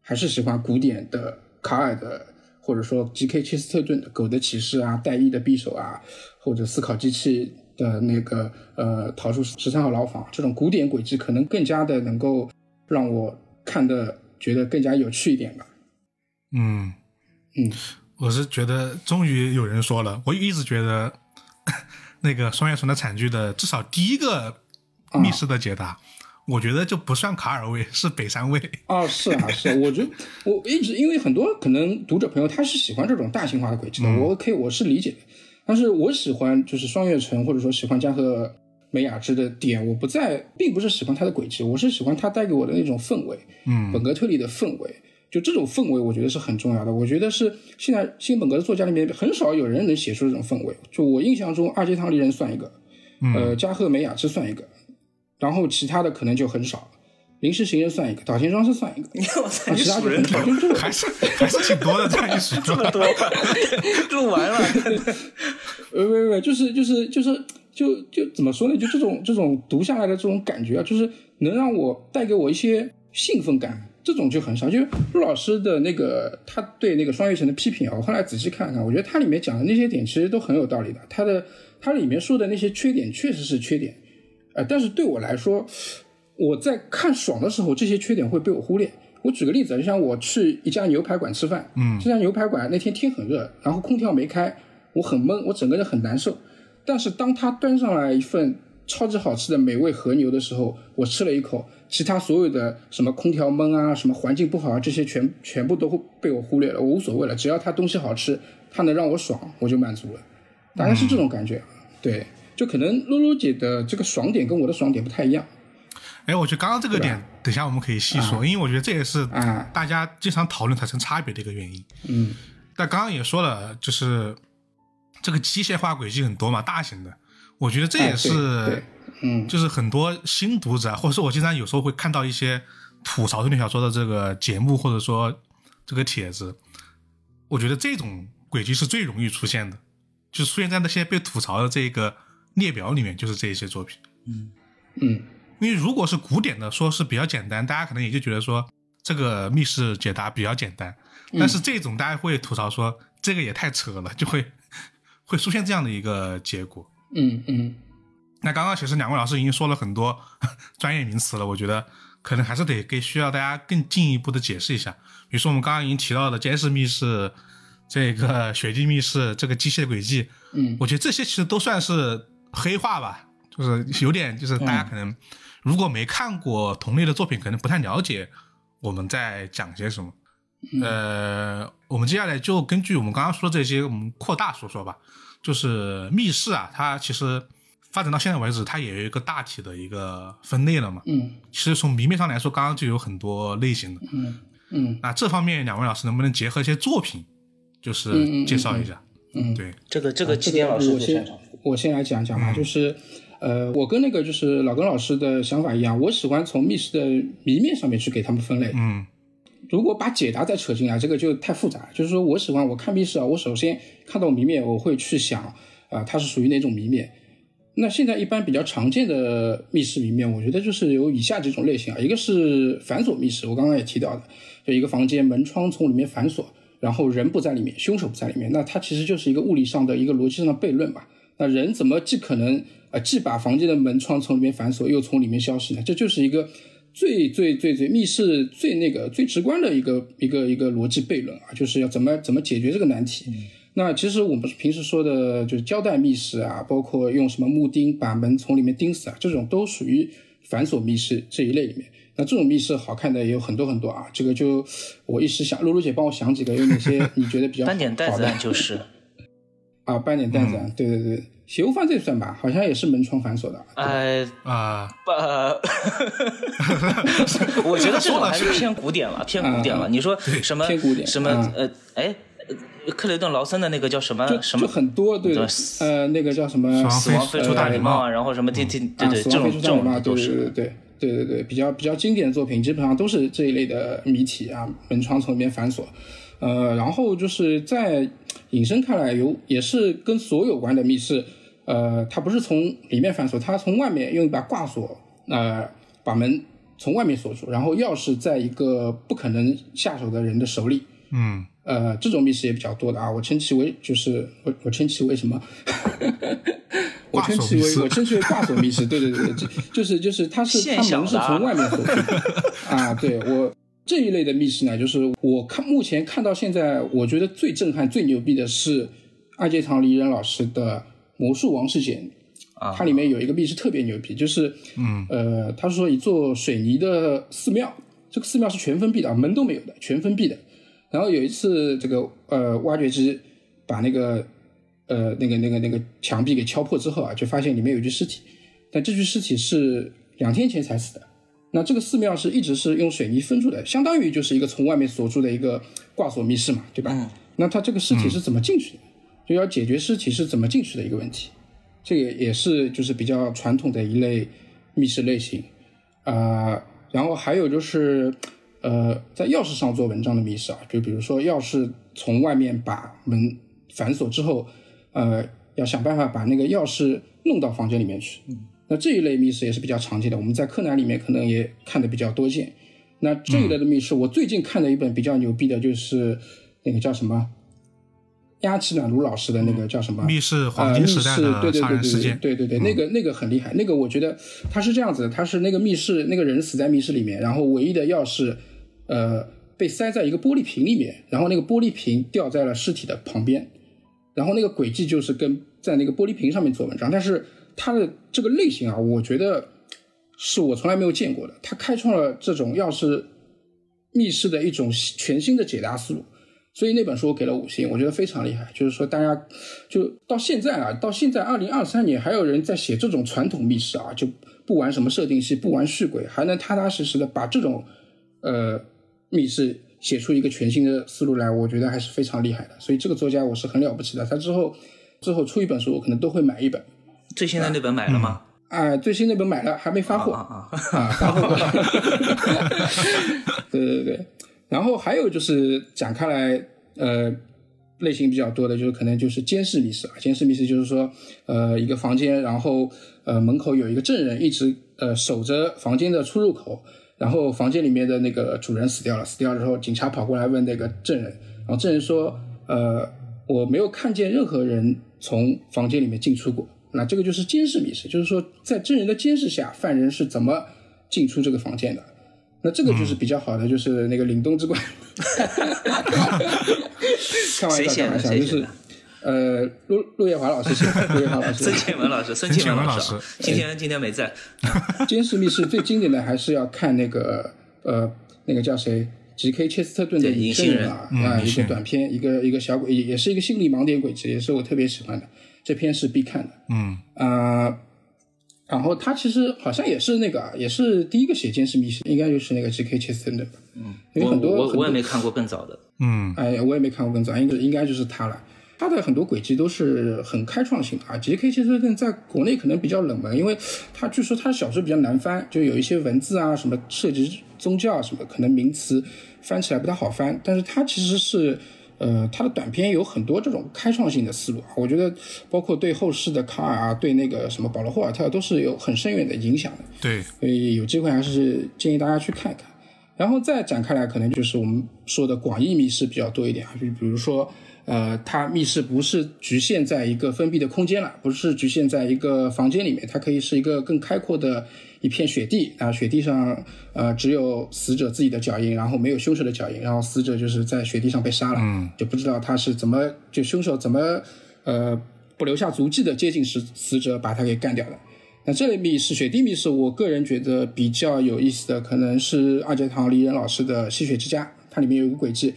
还是喜欢古典的卡尔的。或者说 G.K. 切斯特顿的《狗的骑士》啊，戴伊的匕首啊，或者思考机器的那个呃逃出十三号牢房，这种古典轨迹可能更加的能够让我看的觉得更加有趣一点吧。嗯嗯，我是觉得终于有人说了，我一直觉得 *laughs* 那个双叶城的惨剧的至少第一个密室的解答。我觉得就不算卡尔味，是北山味哦！是啊，*laughs* 是啊，我觉得我一直因为很多可能读者朋友他是喜欢这种大型化的轨迹的，嗯、我可以我是理解的。但是我喜欢就是双月城，或者说喜欢加贺美雅之的点，我不在，并不是喜欢它的轨迹，我是喜欢它带给我的那种氛围，嗯，本格推理的氛围，就这种氛围，我觉得是很重要的。我觉得是现在新本格的作家里面很少有人能写出这种氛围。就我印象中，二阶堂离人算一个，呃，加贺美雅之算一个。然后其他的可能就很少，临时行人算一个，岛田庄司算一个，*laughs* 啊，其他就很少，就是这种还是还是挺多的，这样一数 *laughs* 这么多，*laughs* 录完了，呃，不不，就是就是就是就就怎么说呢？就这种这种读下来的这种感觉啊，就是能让我带给我一些兴奋感，这种就很少。就陆老师的那个他对那个双月城的批评啊，我后来仔细看看，我觉得他里面讲的那些点其实都很有道理的，他的他里面说的那些缺点确实是缺点。呃，但是对我来说，我在看爽的时候，这些缺点会被我忽略。我举个例子，就像我去一家牛排馆吃饭，嗯这家牛排馆那天天很热，然后空调没开，我很闷，我整个人很难受。但是当他端上来一份超级好吃的美味和牛的时候，我吃了一口，其他所有的什么空调闷啊、什么环境不好啊，这些全全部都会被我忽略了，我无所谓了，只要它东西好吃，它能让我爽，我就满足了，大概是这种感觉。对，就可能露露姐的这个爽点跟我的爽点不太一样。哎，我觉得刚刚这个点，等一下我们可以细说，因为我觉得这也是啊大家经常讨论产生差别的一个原因。嗯但刚刚也说了，就是这个机械化轨迹很多嘛，大型的，我觉得这也是，对嗯就是很多新读者，或者说我经常有时候会看到一些吐槽推理小说的这个节目，或者说这个帖子，我觉得这种轨迹是最容易出现的，就出现在那些被吐槽的这个列表里面，就是这一些作品。嗯因为如果是古典的，说是比较简单，大家可能也就觉得说这个密室解答比较简单。但是这种大家会吐槽说这个也太扯了，就会会出现这样的一个结果。嗯嗯那刚刚其实两位老师已经说了很多 *laughs* 专业名词了，我觉得可能还是得给需要大家更进一步的解释一下。比如说我们刚刚已经提到的监视密室、这个 *laughs* 雪地密室、这个机械轨迹，嗯我觉得这些其实都算是黑话吧，就是有点就是大家可能如果没看过同类的作品，可能不太了解我们在讲些什么。呃，我们接下来就根据我们刚刚说的这些，我们扩大说说吧。就是密室啊，它其实发展到现在为止，它也有一个大体的一个分类了嘛。嗯其实从谜面上来说，刚刚就有很多类型的。嗯嗯那这方面，两位老师能不能结合一些作品，就是介绍一下？嗯，对，这个这个这季典老师我先。我先来讲一讲嗯吧，就是呃，我跟那个就是老根老师的想法一样，我喜欢从密室的谜面上面去给他们分类。嗯如果把解答再扯进来，这个就太复杂。就是说我喜欢我看密室啊，我首先看到谜面，我会去想啊、它是属于哪种谜面。那现在一般比较常见的密室谜面，我觉得就是有以下几种类型啊，一个是反锁密室，我刚刚也提到的，就一个房间门窗从里面反锁，然后人不在里面，凶手不在里面，那它其实就是一个物理上的一个逻辑上的悖论吧。那人怎么既可能呃既把房间的门窗从里面反锁，又从里面消失呢？这就是一个最最最最密室最那个最直观的一个一个一个逻辑悖论啊，就是要怎么怎么解决这个难题。那其实我们平时说的就是胶带密室啊，包括用什么木钉把门从里面钉死啊，这种都属于反锁密室这一类里面。那这种密室好看的也有很多很多啊，这个就我一时想，露露姐帮我想几个，有哪些你觉得比较 *laughs* 斑点袋好的子案就是，*laughs* 啊？斑点袋子案，对对对，邪无犯罪算吧，好像也是门窗反锁的。呃，啊、呃，*laughs* 我觉得这种还是偏古典了，偏古典了。你说什么偏古典什么嗯呃，哎，呃克雷顿劳森的那个叫什么什么就很多对对呃，那个叫什么死亡飞出大礼帽啊，呃然后什么对对对啊，对，死亡飞出这种这大礼帽，对对种都是对对对对对，比较比较经典的作品，基本上都是这一类的谜题啊，门窗从里面反锁。呃，然后就是在引申看来有也是跟锁有关的密室，呃，它不是从里面反锁，它从外面用一把挂锁，呃，把门从外面锁住，然后钥匙在一个不可能下手的人的手里。嗯呃，这种密室也比较多的啊，我称其为就是我我称其为什么？*laughs* 我称其挂锁密室为我称其为挂锁密室，对对对，就就是就是它是它门是从外面锁住的 *laughs* 啊。对我这一类的密室呢，就是我看目前看到现在，我觉得最震撼、最牛逼的是二阶堂梨人老师的《魔术王事件》啊它里面有一个密室特别牛逼，就是嗯呃，他说一座水泥的寺庙，这个寺庙是全封闭的，门都没有的，全封闭的。然后有一次，这个呃挖掘机把那个呃那个那个那个墙壁给敲破之后啊，就发现里面有具尸体，但这具尸体是两天前才死的。那这个寺庙是一直是用水泥封住的，相当于就是一个从外面锁住的一个挂锁密室嘛，对吧？嗯那他这个尸体是怎么进去的？就要解决尸体是怎么进去的一个问题。这个也是就是比较传统的一类密室类型，啊，然后还有就是呃，在钥匙上做文章的密室啊，就比如说钥匙从外面把门反锁之后，呃，要想办法把那个钥匙弄到房间里面去。那这一类密室也是比较常见的，我们在柯南里面可能也看的比较多见。那这一类的密室，我最近看的一本比较牛逼的就是那个叫什么押奇暖炉老师的那个叫什么？密室黄呃，金密室，时代的对对对杀人事件，嗯对对对对，那个那个很厉害，那个我觉得他是这样子的，他是那个密室那个人死在密室里面，然后唯一的钥匙，呃，被塞在一个玻璃瓶里面，然后那个玻璃瓶掉在了尸体的旁边，然后那个轨迹就是跟在那个玻璃瓶上面做文章，但是它的这个类型啊，我觉得是我从来没有见过的，它开创了这种钥匙密室的一种全新的解答思路。所以那本书我给了五星，我觉得非常厉害。就是说，大家就到现在啊，到现在二零二三年，还有人在写这种传统密室啊，就不玩什么设定系，不玩续轨，还能踏踏实实的把这种呃密室写出一个全新的思路来，我觉得还是非常厉害的。所以这个作家我是很了不起的。他之后之后出一本书，我可能都会买一本。最新的那本买了吗？啊、最新那本买了，还没发货。啊啊！啊，发货 *laughs* 过来。对对对，然后还有就是展开来，呃，类型比较多的，就是可能就是监视密室啊。监视密室就是说，呃，一个房间，然后呃门口有一个证人一直呃守着房间的出入口，然后房间里面的那个主人死掉了，死掉了之后，警察跑过来问那个证人，然后证人说，呃，我没有看见任何人从房间里面进出过。那这个就是监视密室，就是说在真人的监视下，犯人是怎么进出这个房间的。那这个就是比较好的，就是那个凛冬之冠。*laughs* 开玩笑，开谁写的玩笑，就是谁写的呃，陆陆夜华老师陆夜华老师孙庆文老师，孙庆文老师啊，今天今天没在。监视密室最经典的还是要看那个呃那个叫谁，G.K. 切斯特顿的对隐隐形人身啊嗯啊一个短片，一个一个小鬼，也也是一个心理盲点轨迹，也是我特别喜欢的，这篇是必看的。嗯啊，然后他其实好像也是那个啊，也是第一个写监视密室，应该就是那个 G.K. 切斯特顿的吧。嗯，因为我很多很多我我也没看过更早的。嗯哎，我也没看过更早，应该应该就是他了。他的很多轨迹都是很开创性的啊。J.K. 切斯顿在国内可能比较冷门，因为他据说他小说比较难翻，就有一些文字啊，什么涉及宗教啊什么，可能名词翻起来不太好翻。但是他其实是，呃，他的短片有很多这种开创性的思路啊。我觉得包括对后世的卡尔啊，对那个什么保罗霍尔特都是有很深远的影响的。对，所以有机会还是建议大家去看一看。然后再展开来，可能就是我们说的广义密室比较多一点啊，就比如说，呃，它密室不是局限在一个封闭的空间了，不是局限在一个房间里面，它可以是一个更开阔的一片雪地啊，雪地上呃只有死者自己的脚印，然后没有凶手的脚印，然后死者就是在雪地上被杀了，嗯，就不知道他是怎么就凶手怎么呃不留下足迹的接近死死者把他给干掉的。那这类密室，雪地密室，我个人觉得比较有意思的，可能是二阶堂梨人老师的《吸血之家》，它里面有一个轨迹，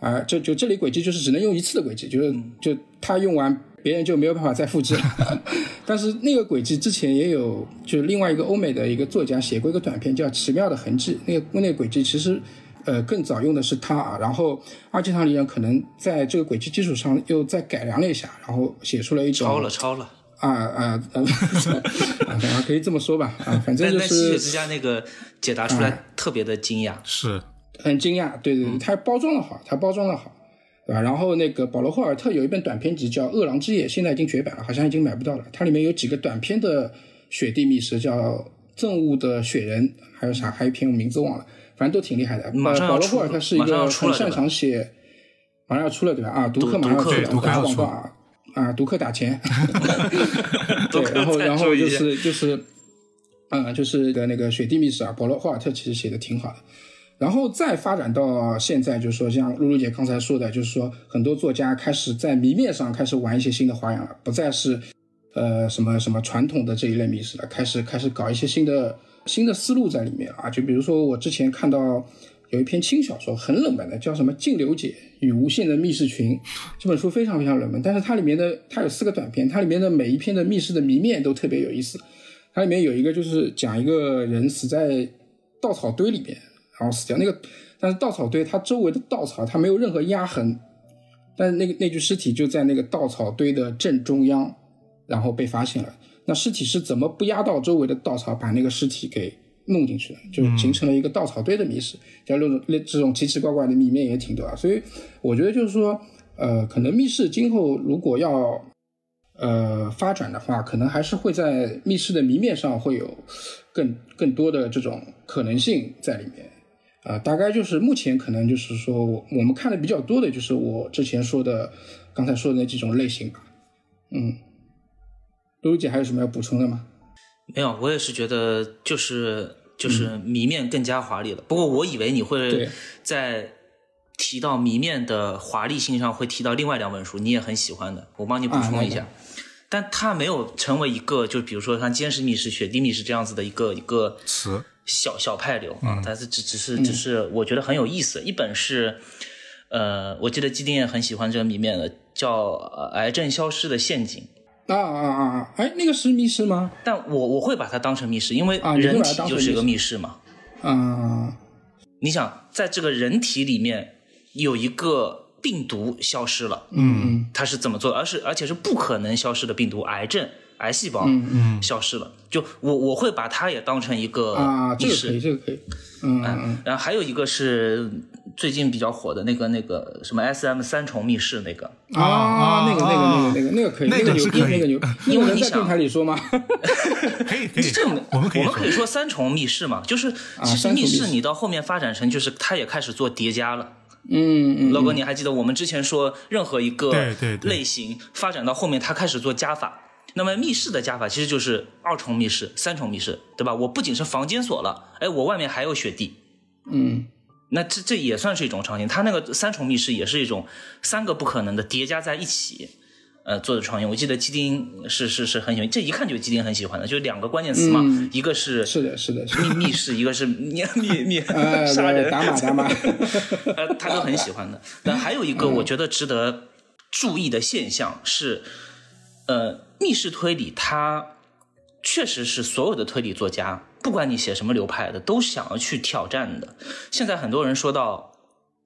啊、就就这里轨迹就是只能用一次的轨迹，就是就他用完，别人就没有办法再复制了。*laughs* 但是那个轨迹之前也有，就是另外一个欧美的一个作家写过一个短片叫《奇妙的痕迹》，那个那个轨迹其实。呃，更早用的是它啊，然后二阶堂梨人可能在这个轨迹基础上又再改良了一下，然后写出了一种超了超了。啊啊啊！*laughs* 啊，可以这么说吧啊，反正就是但吸血之家那个解答出来特别的惊讶。是，很惊讶，对对对，它包装的好，它包装的好，对吧？然后那个保罗霍尔特有一本短篇集叫《饿狼之夜》，现在已经绝版了，好像已经买不到了。它里面有几个短篇的雪地密室，叫《憎恶的雪人》，还有啥？还有一篇我名字忘了，反正都挺厉害的。马上要出保罗霍尔特是一个很擅长写，马上要出了对吧？啊，读客马上要出了，打读客要出广告啊啊，读客打钱。*laughs* 对，然后然后就是就是，嗯，就是的那个雪地密室啊，保罗霍尔特其实写的挺好的。然后再发展到现在，就是说像露露姐刚才说的，就是说很多作家开始在谜面上开始玩一些新的花样了，不再是呃什么什么传统的这一类密室了，开始开始搞一些新的新的思路在里面啊。就比如说我之前看到有一篇轻小说，很冷门的，叫什么《静流姐与无限的密室群》，这本书非常非常冷门，但是它里面的它有四个短篇，它里面的每一篇的密室的谜面都特别有意思。它里面有一个就是讲一个人死在稻草堆里面，然后死掉。那个但是稻草堆它周围的稻草它没有任何压痕，但是那个那具尸体就在那个稻草堆的正中央，然后被发现了。那尸体是怎么不压到周围的稻草，把那个尸体给弄进去的？就形成了一个稻草堆的密室。像这种类这种奇奇怪怪的谜面也挺多啊。所以我觉得就是说，呃，可能密室今后如果要呃发展的话，可能还是会在密室的谜面上会有更更多的这种可能性在里面。呃，大概就是目前可能就是说我我们看的比较多的就是我之前说的刚才说的那几种类型吧。嗯，露露姐还有什么要补充的吗？没有，我也是觉得就是就是谜面更加华丽了。不过我以为你会对在提到谜面的华丽性上会提到另外两本书，你也很喜欢的，我帮你补充一下。啊但它没有成为一个，就比如说像监视密室、雪地密室这样子的一个一个词小小派流啊，但是只只是只是我觉得很有意思。一本是，呃，我记得基丁也很喜欢这个谜面的，叫呃《癌症消失的陷阱》。啊啊啊啊！哎，那个是密室吗？但我我会把它当成密室，因为啊人体就是一个密密室嘛。啊，你想，在这个人体里面有一个病毒消失了，嗯它是怎么做的？而是而且是不可能消失的病毒，癌症、癌细胞嗯消失了。就我我会把它也当成一个啊，这密个可以，室。这个可以。嗯嗯嗯，然后还有一个是最近比较火的那个那个什么 S M 三重密室那个，啊，那个那个那个那个那个可以，那个个牛逼，那个牛，那因为你想个能在电台里说吗？*laughs* *laughs* 可以可以这个，我们可以我们可以说说三重密室嘛，就是其实密室你到后面发展成就是它也开始做叠加了。嗯嗯，老哥，你还记得我们之前说，任何一个类型发展到后面，它开始做加法。那么密室的加法其实就是二重密室、三重密室，对吧？我不仅是房间锁了，哎，我外面还有雪地，嗯那这这也算是一种创新。它那个三重密室也是一种三个不可能的叠加在一起，呃，做的创新。我记得基丁是是是很喜欢，这一看就是基丁很喜欢的，就两个关键词嘛，嗯一个是是的，是的，是的。密密室，一个是密密 *laughs* 密呃，杀人打码打码，*laughs* 呃，他都很喜欢的。那还有一个我觉得值得注意的现象是，呃，密室推理它确实是所有的推理作家，不管你写什么流派的，都想要去挑战的。现在很多人说到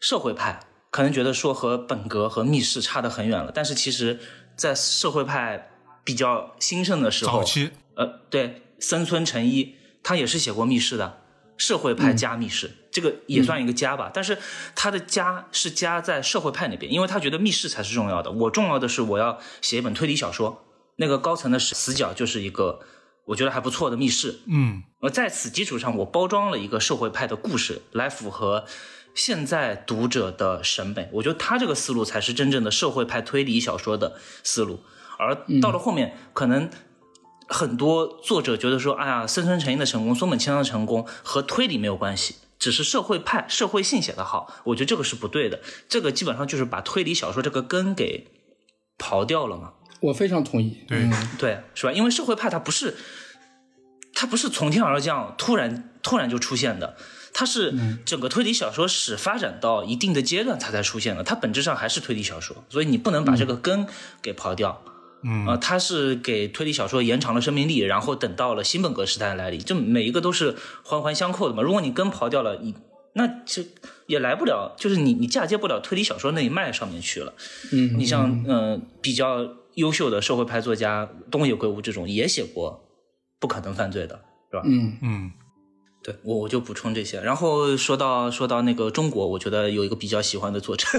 社会派，可能觉得说和本格和密室差得很远了，但是其实，在社会派比较兴盛的时候早，期呃，对，森村诚一他也是写过密室的，社会派加密室，这个也算一个加吧。但是他的加是加在社会派那边，因为他觉得密室才是重要的。我重要的是我要写一本推理小说，那个高层的死角就是一个我觉得还不错的密室。嗯而在此基础上，我包装了一个社会派的故事，来符合现在读者的审美。我觉得他这个思路才是真正的社会派推理小说的思路。而到了后面，可能很多作者觉得说，哎呀，森村诚一的成功，松本清张的成功和推理没有关系，只是社会派、社会性写的好。我觉得这个是不对的，这个基本上就是把推理小说这个根给刨掉了嘛。我非常同意。对嗯对，是吧？因为社会派它不是，它不是从天而降，突然突然就出现的，它是整个推理小说史发展到一定的阶段它才出现的，它本质上还是推理小说，所以你不能把这个根给刨掉。嗯呃，它是给推理小说延长了生命力，然后等到了新本格时代的来临，这每一个都是环环相扣的嘛。如果你根刨掉了，你那就也来不了，就是你你嫁接不了推理小说那一脉上面去了。嗯，你像呃比较优秀的社会派作家东野圭吾这种也写过不可能犯罪的，是吧？嗯嗯对我我就补充这些。然后说到说到那个中国，我觉得有一个比较喜欢的作者。*laughs*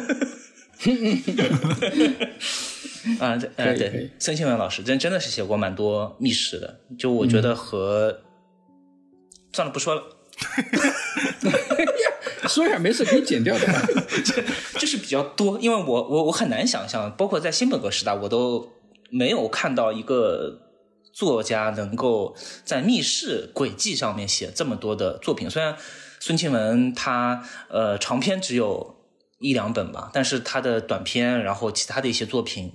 *laughs* 啊，对，呃，可以可以对，孙庆文老师真真的是写过蛮多密室的，就我觉得和、算了不说了，*laughs* *laughs* 说一下没事可以剪掉的。*laughs* 就是比较多，因为我我我很难想象，包括在新本格时代，我都没有看到一个作家能够在密室轨迹上面写这么多的作品。虽然孙庆文他呃长篇只有一两本吧，但是他的短篇，然后其他的一些作品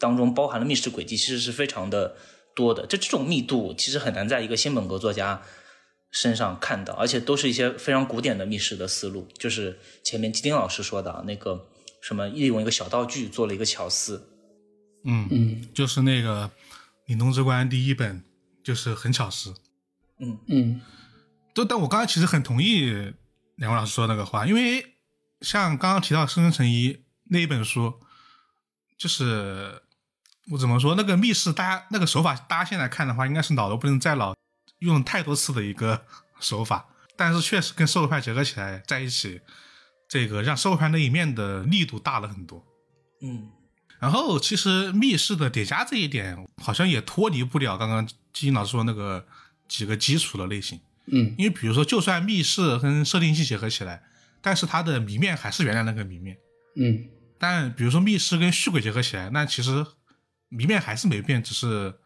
当中包含了密室轨迹，其实是非常的多的。这这种密度其实很难在一个新本格作家身上看到，而且都是一些非常古典的密室的思路，就是前面基丁老师说的啊那个什么利用一个小道具做了一个巧思，嗯，嗯。就是那个《凛冬之关》第一本，就是很巧思。嗯。嗯。都但我刚才其实很同意两位老师说的那个话，因为像刚刚提到《生生成一》那一本书，就是我怎么说，那个密室，大家那个手法，大家现在看的话，应该是老的不能再老，用了太多次的一个 *laughs* 手法，但是确实跟社会派结合起来在一起，这个让社会派那一面的力度大了很多。嗯然后其实密室的叠加这一点，好像也脱离不了刚刚金老师说那个几个基础的类型。嗯因为比如说，就算密室跟设定器结合起来，但是它的谜面还是原来那个谜面。嗯但比如说密室跟续鬼结合起来，那其实谜面还是没变，只是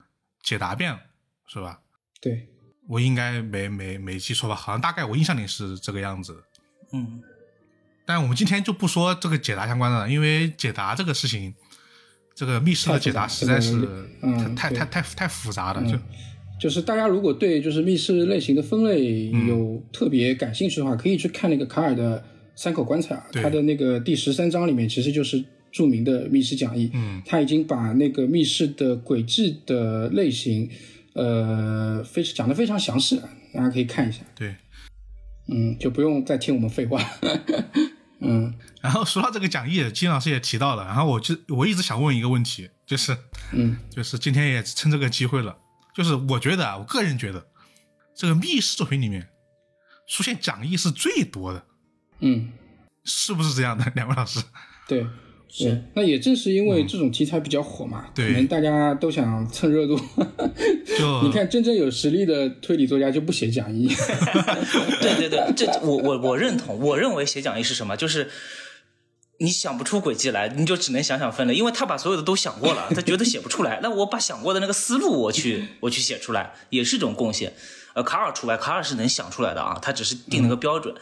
解答变了，是吧？对，我应该没没没记错吧？好像大概我印象里是这个样子。嗯。但我们今天就不说这个解答相关的了，因为解答这个事情，这个密室的解答实在是太嗯太太太太复杂了，就。就是大家如果对就是密室类型的分类有特别感兴趣的话，可以去看那个卡尔的三口棺材啊，对。他的那个第十三章里面其实就是著名的密室讲义，嗯，他已经把那个密室的轨迹的类型，呃，非讲的非常详细，大家可以看一下，对。嗯，就不用再听我们废话，*laughs* 嗯然后说到这个讲义，金老师也提到了，然后我就我一直想问一个问题，就是嗯就是今天也趁这个机会了，就是我觉得啊，我个人觉得，这个密室作品里面出现讲义是最多的，嗯，是不是这样的？两位老师？对。是，那也正是因为这种题材比较火嘛，对可能大家都想蹭热度。*laughs* 就你看，真正有实力的推理作家就不写讲义。*laughs* 对对对，这我我我认同。我认为写讲义是什么？就是你想不出轨迹来，你就只能想想分类，因为他把所有的都想过了，他觉得写不出来。*laughs* 那我把想过的那个思路，我去我去写出来，也是一种贡献。呃，卡尔除外，卡尔是能想出来的啊，他只是定了个标准。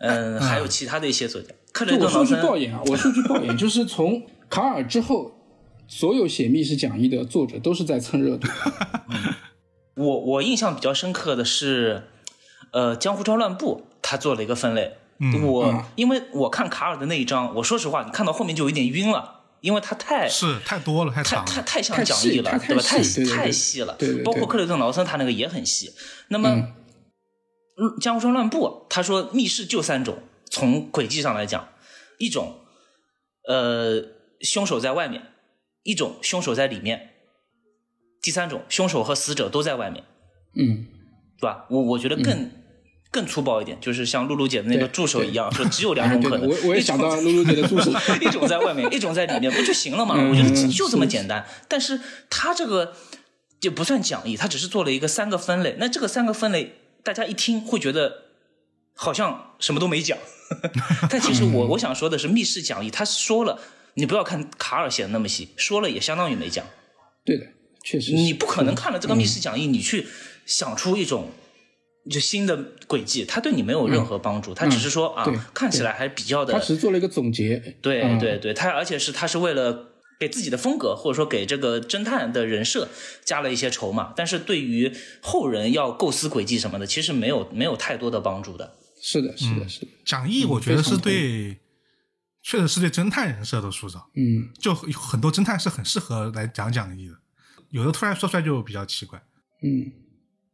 嗯，还有其他的一些作家，克雷就我说。句爆言啊，我说句爆言，就是从卡尔之后，所有写密室讲义的作者都是在蹭热度。我我印象比较深刻的是，呃，江湖招乱步他做了一个分类。嗯我、嗯因为我看卡尔的那一章，我说实话，你看到后面就有点晕了，因为他太是太多了，太太长。太太像讲义了，对吧？太太细了，对对对包括克雷顿劳森他那个也很细。那么，嗯嗯江湖川乱步他说密室就三种，从轨迹上来讲，一种呃凶手在外面，一种凶手在里面，第三种凶手和死者都在外面，嗯，对吧？我我觉得更、更粗暴一点，就是像露露姐的那个助手一样，说只有两种可能，我我也想到露露姐的助手。*laughs* 一种在外面，一种在里面，不就行了嘛？嗯我觉得就就这么简单。但是他这个也不算讲义，他只是做了一个三个分类。那这个三个分类，大家一听会觉得好像什么都没讲，*laughs* 但其实我我想说的是，密室讲义他说了，你不要看卡尔写的那么细，说了也相当于没讲。对的，确实。你不可能看了这个密室讲义，你去想出一种就新的轨迹，他对你没有任何帮助，它只是说啊，看起来还比较的他只是做了一个总结。对嗯对对，他而且是他是为了给自己的风格，或者说给这个侦探的人设加了一些筹码，但是对于后人要构思轨迹什么的，其实没有没有太多的帮助的。是的，是的，是的。讲义我觉得是对，确实是对侦探人设的塑造。嗯，就有很多侦探是很适合来讲讲义的，有的突然说出来就比较奇怪。嗯，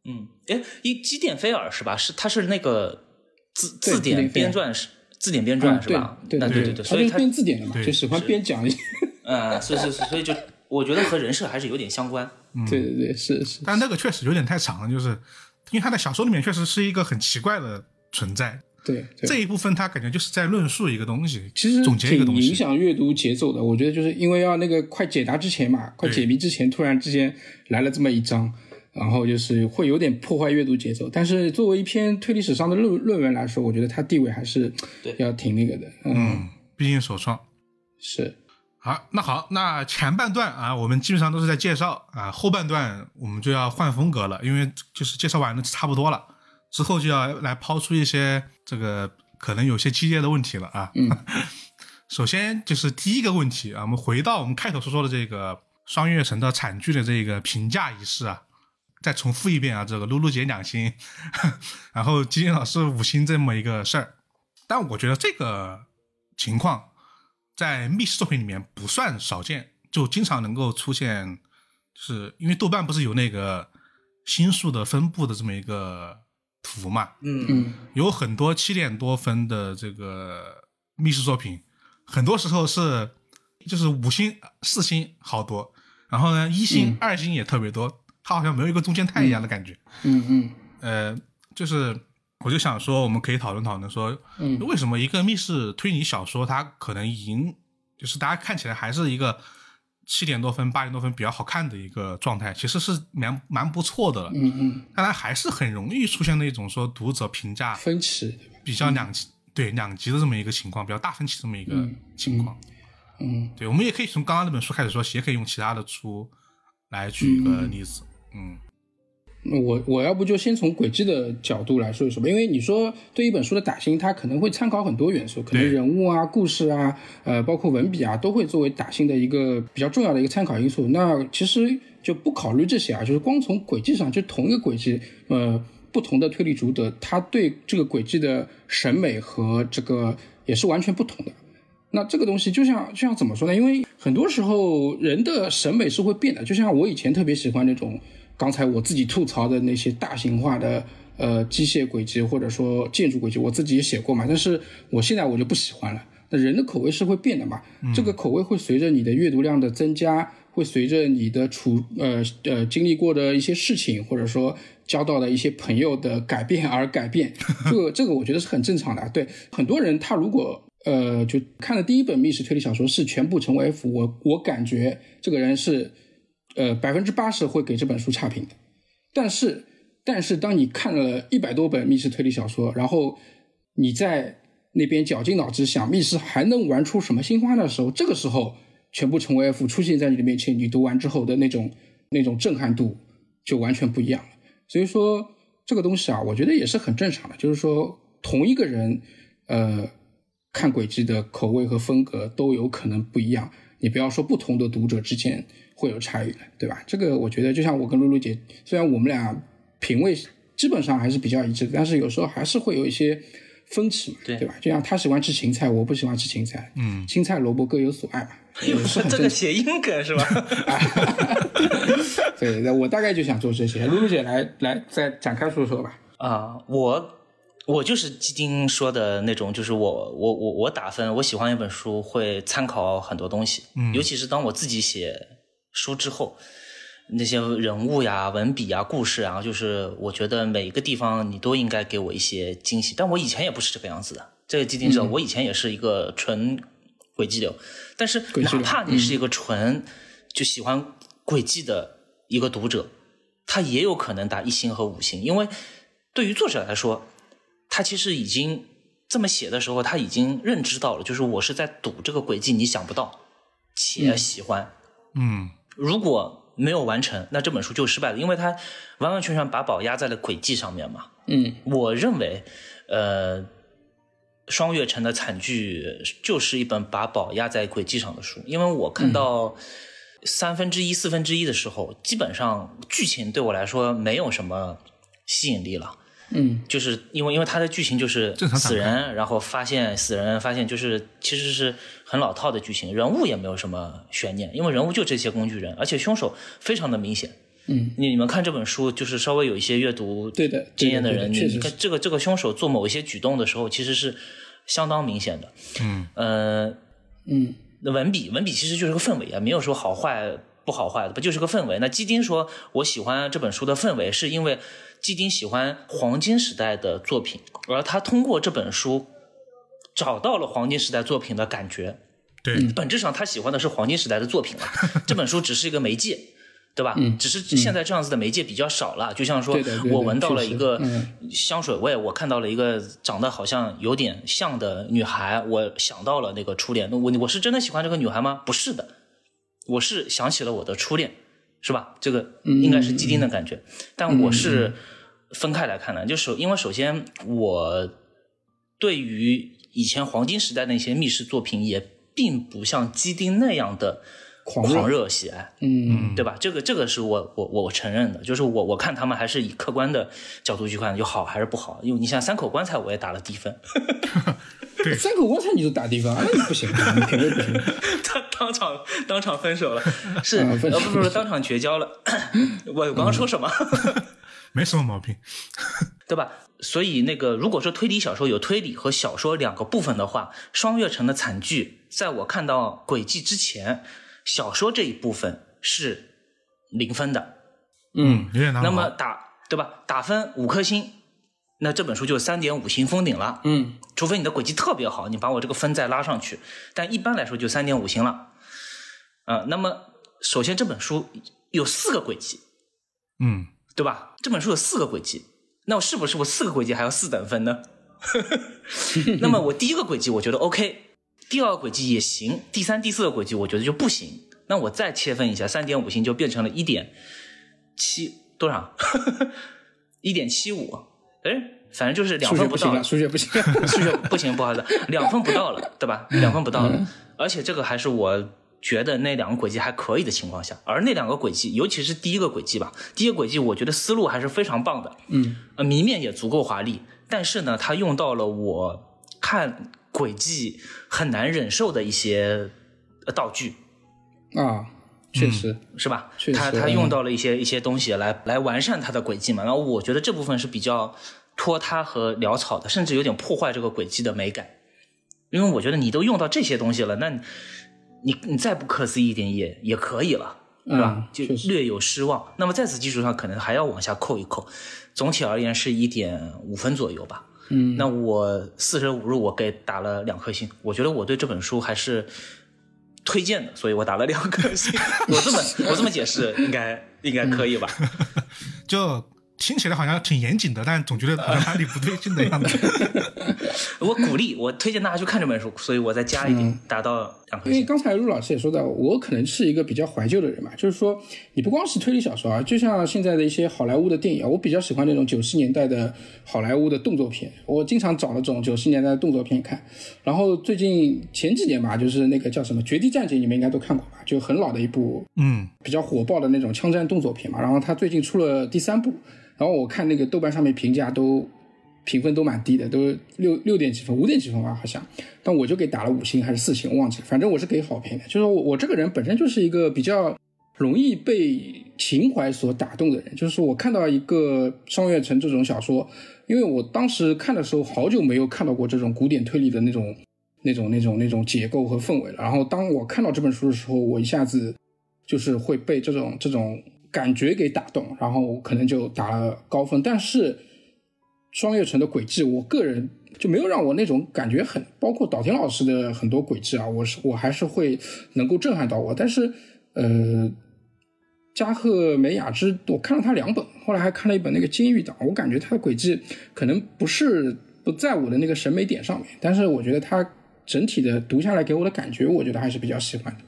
嗯，哎，一基点菲尔是吧？是他是那个字字典编撰是字典编撰啊是吧？对那对对，对他就是所以他编字典的嘛，对就喜欢编讲义。*laughs* 嗯，是是是，所以就我觉得和人设还是有点相关。对对对，是是。但那个确实有点太长了，就是因为他在小说里面确实是一个很奇怪的存在。对对。这一部分他感觉就是在论述一个东西，其实总结一个东西。影响阅读节奏的。我觉得就是因为要那个快解答之前嘛，快解谜之前，突然之间来了这么一章，然后就是会有点破坏阅读节奏。但是作为一篇推理史上的论论文来说，我觉得它地位还是要挺那个的。嗯，嗯，毕竟首创。是，好，那好，那前半段啊，我们基本上都是在介绍啊，后半段我们就要换风格了，因为就是介绍完了差不多了，之后就要来抛出一些这个可能有些激烈的问题了啊。嗯，*laughs* 首先就是第一个问题啊，我们回到我们开头所说的这个双月城的惨剧的这个评价仪式啊，再重复一遍啊，这个露露姐两星，*laughs* 然后金金老师五星这么一个事儿，但我觉得这个情况。在密室作品里面不算少见，就经常能够出现，就是因为豆瓣不是有那个星数的分布的这么一个图嘛，嗯。嗯。有很多七点多分的这个密室作品，很多时候是就是五星、四星好多，然后呢一星、嗯。二星也特别多，它好像没有一个中间态一样的感觉。嗯。嗯呃，就是我就想说，我们可以讨论讨论说，嗯。为什么一个密室推理小说，它可能已经就是大家看起来还是一个七点多分、八点多分比较好看的一个状态，其实是蛮蛮不错的了。嗯嗯，但它还是很容易出现那种说读者评价分歧，比较两极，对两极的这么一个情况，比较大分歧这么一个情况。嗯，对，我们也可以从刚刚那本书开始说，也可以用其他的书来举一个例子。嗯，那我我要不就先从轨迹的角度来说一说吧，因为你说对一本书的打星，它可能会参考很多元素，可能人物啊、故事啊，呃，包括文笔啊，都会作为打星的一个比较重要的一个参考因素。那其实就不考虑这些啊，就是光从轨迹上，就同一个轨迹，呃，不同的推理读者，他对这个轨迹的审美和这个也是完全不同的。那这个东西就像就像怎么说呢？因为很多时候人的审美是会变的，就像我以前特别喜欢那种刚才我自己吐槽的那些大型化的呃机械轨迹或者说建筑轨迹，我自己也写过嘛，但是我现在我就不喜欢了。那人的口味是会变的嘛，这个口味会随着你的阅读量的增加，会随着你的处呃呃经历过的一些事情，或者说交到的一些朋友的改变而改变。*laughs* 这个这个我觉得是很正常的。对很多人，他如果呃就看了第一本密室推理小说是全部成为 F，我我感觉这个人是呃百分之八十会给这本书差评的。但是但是当你看了一百多本密室推理小说，然后你在那边绞尽脑汁想密室还能玩出什么新花的时候，这个时候全部成为 F 出现在你的面前，你读完之后的那种那种震撼度就完全不一样了。所以说这个东西啊，我觉得也是很正常的，就是说同一个人，呃，看轨迹的口味和风格都有可能不一样。你不要说不同的读者之间会有差异的，对吧？这个我觉得就像我跟露露姐，虽然我们俩品味基本上还是比较一致的，但是有时候还是会有一些分歧嘛，对对吧？就像他喜欢吃芹菜，我不喜欢吃芹菜，嗯，青菜萝卜各有所爱嘛，*laughs* 也是很这。个谐音梗是吧？*laughs* 对，那我大概就想做这些。露露姐来来再展开说说吧。啊，我我就是基金说的那种，就是我我我我打分，我喜欢一本书会参考很多东西，嗯尤其是当我自己写书之后，那些人物呀、文笔呀、故事啊，就是我觉得每一个地方你都应该给我一些惊喜。但我以前也不是这个样子的，这个基金知道，我以前也是一个纯轨迹流，但是哪怕你是一个纯就喜欢轨迹的一个读者，他也有可能打一星和五星，因为对于作者来说，他其实已经这么写的时候，他已经认知到了，就是我是在赌这个轨迹，你想不到且喜欢。嗯如果没有完成，那这本书就失败了，因为它完完全全把宝压在了轨迹上面嘛。嗯我认为，呃，双月城的惨剧就是一本把宝压在轨迹上的书，因为我看到三分之一、四分之一的时候，基本上剧情对我来说没有什么吸引力了。嗯就是因为因为它的剧情就是死人，然后发现死人，发现就是其实是很老套的剧情，人物也没有什么悬念，因为人物就这些工具人，而且凶手非常的明显。嗯，你你们看这本书，就是稍微有一些阅读对的经验的人，你看这个这个凶手做某一些举动的时候，其实是相当明显的。嗯呃，嗯那文笔，文笔其实就是个氛围啊，没有说好坏不好坏的，不就是个氛围？那基丁说，我喜欢这本书的氛围，是因为基丁喜欢黄金时代的作品，而他通过这本书找到了黄金时代作品的感觉。对，本质上他喜欢的是黄金时代的作品了，*laughs* 这本书只是一个媒介。对吧？只是现在这样子的媒介比较少了，就像说我闻到了一个嗯香水味，我看到了一个长得好像有点像的女孩，我想到了那个初恋。那我我是真的喜欢这个女孩吗？不是的，我是想起了我的初恋，是吧？这个应该是基丁的感觉，但我是分开来看的，就是因为首先我对于以前黄金时代的一些密室作品，也并不像基丁那样的狂热狂热喜爱。嗯对吧？这个这个是我我我承认的，就是我我看他们还是以客观的角度去看，就好还是不好。因为你像三口棺材，我也打了低分，*laughs* 对三口棺材你都打低分，那你不行，你品味不行。*laughs* 他当场当场分手了，是呃啊分手不不是当场绝交了。*laughs* 我我刚刚说什么？没什么毛病。对吧？所以那个，如果说推理小说有推理和小说两个部分的话，双月城的惨剧，在我看到轨迹之前，小说这一部分是零分的。嗯有点难那。么打对吧？打分五颗星，那这本书就三点五星封顶了。嗯除非你的轨迹特别好，你把我这个分再拉上去，但一般来说就三点五星了。啊、那么首先这本书有四个轨迹，嗯，对吧？这本书有四个轨迹，那我是不是我四个轨迹还要四等分呢？*laughs* 那么我第一个轨迹我觉得 OK，第二个轨迹也行，第三、第四个轨迹我觉得就不行。那我再切分一下，三点五星就变成了一点七多少？*laughs* 一点七五，哎，反正就是两分不到了，数学不行。*laughs* 数学不行，不好意思，两分不到了，对吧？两分不到了，而且这个还是我觉得那两个轨迹还可以的情况下，而那两个轨迹，尤其是第一个轨迹吧，第一个轨迹我觉得思路还是非常棒的，嗯，呃，谜面也足够华丽，但是呢，它用到了我看轨迹很难忍受的一些呃道具，啊，确实，是吧？确实他他嗯用到了一些一些东西来来完善他的轨迹嘛，然后我觉得这部分是比较拖沓和潦草的，甚至有点破坏这个轨迹的美感。因为我觉得你都用到这些东西了，那你你你再不可思议一点也也可以了，是吧？嗯就略有失望。那么在此基础上，可能还要往下扣一扣。总体而言是一点五分左右吧。嗯，那我四舍五入我给打了两颗星，我觉得我对这本书还是推荐的，所以我打了两颗星。*laughs* 我这么我这么解释应该应该可以吧？*laughs* 就听起来好像挺严谨的，但总觉得好像哪里不对劲的样子。*laughs* 我鼓励我推荐大家去看这本书，所以我再加一点，达到两颗因为。刚才陆老师也说到，我可能是一个比较怀旧的人嘛，就是说，你不光是推理小说啊，就像现在的一些好莱坞的电影啊，我比较喜欢那种九十年代的好莱坞的动作片，我经常找那种九十年代的动作片看。然后最近前几年吧，就是那个叫什么《绝地战警》，你们应该都看过吧？就很老的一部嗯，比较火爆的那种枪战动作片嘛。然后他最近出了第三部，然后我看那个豆瓣上面评价都评分都蛮低的，都六六点几分，五点几分吧好像。但我就给打了五星还是四星，我忘记了，反正我是给好评的。就是我我这个人本身就是一个比较容易被情怀所打动的人，就是我看到一个双月城这种小说，因为我当时看的时候好久没有看到过这种古典推理的那种。那种、那种、那种结构和氛围了。然后当我看到这本书的时候，我一下子就是会被这种这种感觉给打动，然后我可能就打了高分。但是双月城的轨迹，我个人就没有让我那种感觉很，包括岛田老师的很多轨迹啊，我是我还是会能够震撼到我。但是呃，加贺美雅之，我看了他两本，后来还看了一本那个《监狱党》，我感觉他的轨迹可能不是不在我的那个审美点上面，但是我觉得他整体的读下来给我的感觉，我觉得还是比较喜欢的。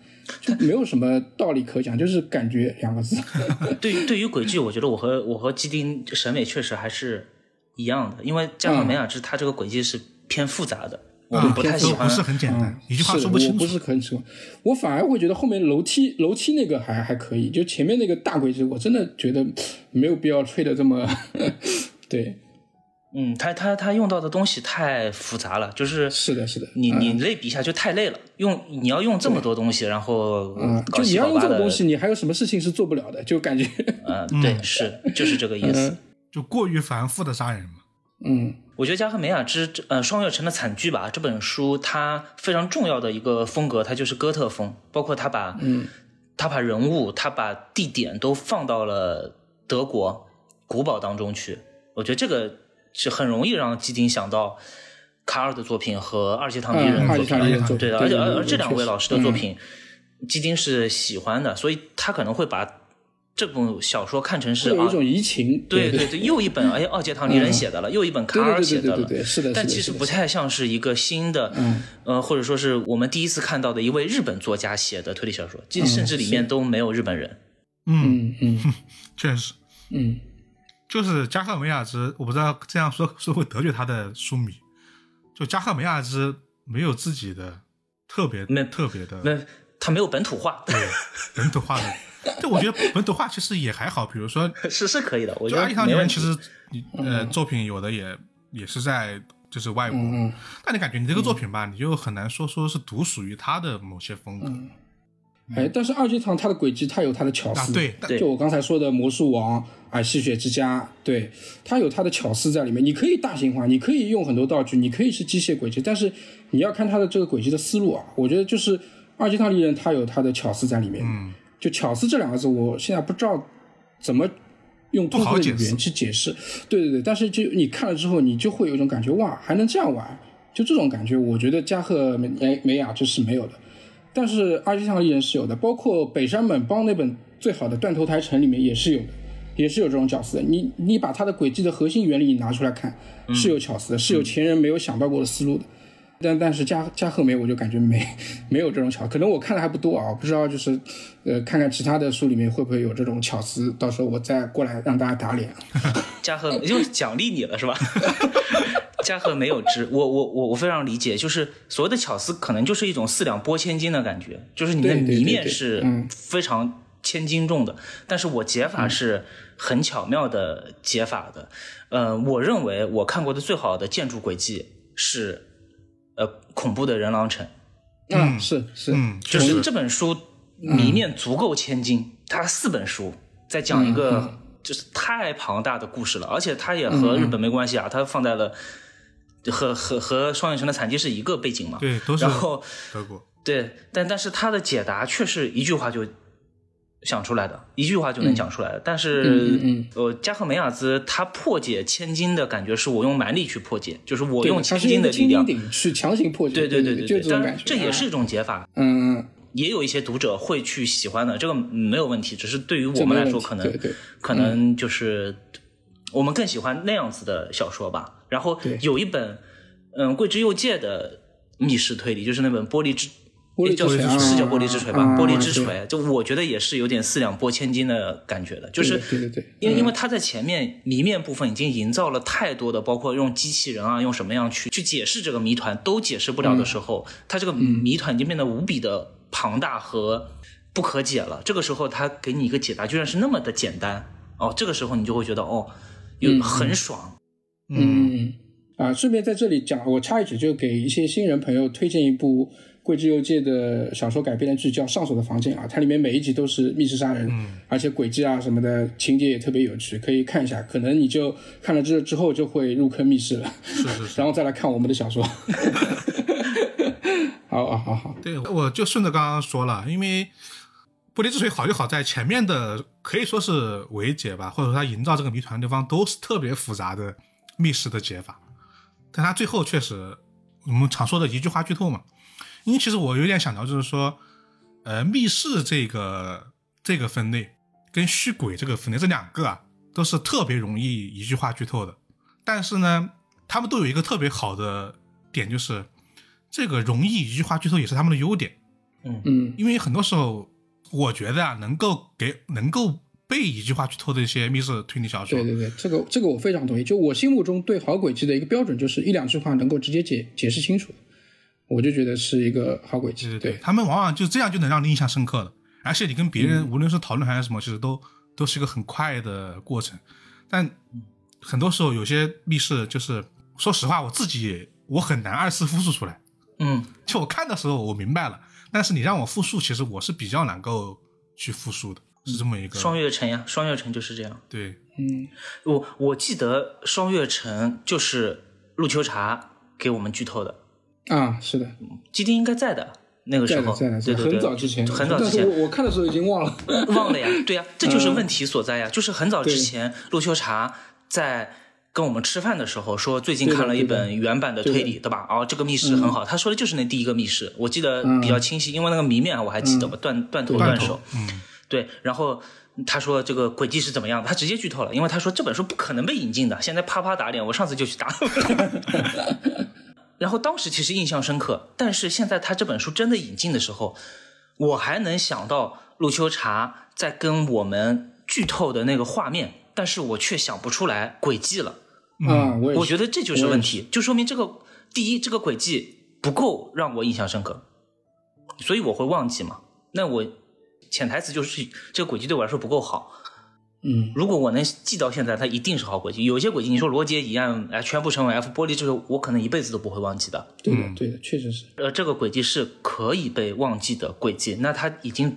就没有什么道理可讲，就是感觉两个字。*laughs* 对于对于轨迹，我觉得我和我和基丁审美确实还是一样的，因为加上美雅之他这个轨迹是偏复杂的，我们不太喜欢不。是很简单，一句话说不清楚我不。是很喜欢，我反而会觉得后面楼梯楼梯那个还还可以，就前面那个大轨迹，我真的觉得没有必要吹的这么 *laughs* 对。嗯，他他他用到的东西太复杂了，就是是的，是的，你嗯你类比一下就太累了，用你要用这么多东西，然后嗯，就你要用这个东西，你还有什么事情是做不了的？就感觉，嗯，对，是就是这个意思。嗯 *laughs* 就过于繁复的杀人嘛。嗯我觉得加贺美雅之这呃双月城的惨剧吧这本书，它非常重要的一个风格，它就是哥特风，包括他把嗯他把人物、他把地点都放到了德国古堡当中去。我觉得这个是很容易让基丁想到卡尔的作品和二阶堂敌人作品，对的。而且而而这两位老师的作，品，基丁是喜欢的，所以他可能会把这部小说看成是一，种移情，对对对对，又一本哎二阶堂敌人写的了，又一本卡尔写的了。对对对对，是的，但其实不太像是一个新的，嗯。呃，或者说是我们第一次看到的一位日本作家写的推理小说，即甚至里面都没有日本人。嗯，嗯嗯。*laughs* 确实，嗯，就是加贺美雅之，我不知道这样说是会得罪他的书迷。就加贺美雅之没有自己的特别那特别的那他没有本土化，对本土化的。对，我觉得本土化其实也还好。比如说，*laughs* 是是可以的，我觉得阿一堂里面。其实你呃作品有的也也是在就是外国，嗯嗯但你感觉你这个作品吧，你就很难说说是独属于他的某些风格。哎，但是二阶堂它的轨迹，它有它的巧啊，思，对，对就我刚才说的魔术王啊，吸血之家，对，它有它的巧思在里面。你可以大型化，你可以用很多道具，你可以是机械轨迹，但是你要看它的这个轨迹的思路啊。我觉得就是二阶堂利人，它有它的巧思在里面。嗯，就巧思这两个字，我现在不知道怎么用通俗的语言去解释。对对对，但是就你看了之后，你就会有一种感觉，哇，还能这样玩，就这种感觉，我觉得加贺美美美雅就是没有的。但是阿基上艺人是有的，包括北山本邦那本最好的断头台城里面也是有的，也是有这种巧思的。你你把它的轨迹的核心原理你拿出来看，是有巧思的，是有前人没有想到过的思路的。但但是加加贺美我就感觉没没有这种巧，可能我看的还不多啊，不知道就是呃看看其他的书里面会不会有这种巧思，到时候我再过来让大家打脸。*laughs* 加贺就奖励你了是吧？*laughs* 加贺没有之，我我我我非常理解，就是所谓的巧思，可能就是一种四两拨千斤的感觉，就是你的谜面是嗯非常千斤重的，但是我解法是很巧妙的解法的。呃，我认为我看过的最好的建筑轨迹是呃恐怖的人狼城。嗯，是是，嗯，就是这本书谜面足够千金，它四本书在讲一个就是太庞大的故事了，而且它也和日本没关系啊，它放在了和和和双影城的惨剧是一个背景嘛，对，都是然后德国。对，但但是它的解答却是一句话就想出来的，一句话就能讲出来的。但是，嗯加贺美雅兹他破解千金的感觉是我用蛮力去破解，就是我用千金的力量。去强行破解，对对对对对，就这种感觉，当然这也是一种解法，嗯嗯，也有一些读者会去喜欢的，这个没有问题。只是对于我们来说，可能可能就是我们更喜欢那样子的小说吧。然后有一本，嗯，桂之佑介的密室推理，就是那本《玻璃之》。叫玻璃之锤啊是叫玻璃之锤吧？啊玻璃之对。锤，就我觉得也是有点四两拨千斤的感觉的，就是对对对对因为嗯因为他在前面谜面部分已经营造了太多的，包括用机器人啊，用什么样去去解释这个谜团都解释不了的时候，他这个谜团已经变得无比的庞大和不可解了。这个时候他给你一个解答，居然是那么的简单哦，这个时候你就会觉得哦，有很爽。嗯。啊，顺便在这里讲，我插一句，就给一些新人朋友推荐一部桂之佑介的小说改编的剧，叫《上锁的房间》啊，它里面每一集都是密室杀人，而且轨迹啊什么的情节也特别有趣，可以看一下。可能你就看了这之后就会入坑密室了，是是是，*laughs* 然后再来看我们的小说。*laughs* 好啊，好好，对，我就顺着刚刚说了，因为玻璃之水好就好在前面的可以说是伪解吧，或者说他营造这个谜团的地方都是特别复杂的密室的解法，但他最后确实我们常说的一句话剧透嘛，因为其实我有点想到就是说，呃，密室这个这个分类跟虚鬼这个分类这两个啊都是特别容易一句话剧透的，但是呢，他们都有一个特别好的点就是。这个容易一句话剧透也是他们的优点，嗯嗯因为很多时候，我觉得啊，能够给能够被一句话剧透的一些密室推理小说，对对对，这个这个我非常同意。就我心目中对好轨迹的一个标准，就是一两句话能够直接解解释清楚，我就觉得是一个好轨迹。对对对，他们往往就这样就能让你印象深刻的，而且你跟别人、无论是讨论还是什么，其实都都是一个很快的过程。但很多时候有些密室就是，说实话，我自己我很难二次复述出来。嗯，*laughs* 就我看的时候我明白了，但是你让我复述，其实我是比较能够去复述的，是这么一个双月城呀，双月城就是这样。对，嗯我我记得双月城就是陆秋茶给我们剧透的，啊，是的，基丁应该在的那个时候，对对对，很早之前，很早之前我我看的时候已经忘了。*laughs* 忘了呀，对呀，这就是问题所在呀，就是很早之前陆秋茶在。跟我们吃饭的时候说，最近看了一本原版的推理，对吧？哦，这个密室很好。他说的就是那第一个密室，我记得比较清晰，因为那个谜面我还记得嘛，断断头断手。嗯，对。然后他说这个轨迹是怎么样的，他直接剧透了，因为他说这本书不可能被引进的。现在啪啪打脸，我上次就去打。*laughs* 然后当时其实印象深刻，但是现在他这本书真的引进的时候，我还能想到陆秋茶在跟我们剧透的那个画面，但是我却想不出来轨迹了。啊，我我觉得这就是问题，就说明这个第一，这个轨迹不够让我印象深刻，所以我会忘记嘛。那我潜台词就是这个轨迹对我来说不够好。嗯，如果我能记到现在，它一定是好轨迹。有些轨迹，你说罗杰一样，哎，全部成为 F 玻璃，这个我可能一辈子都不会忘记的。对的对的，确实是。呃，这个轨迹是可以被忘记的轨迹，那它已经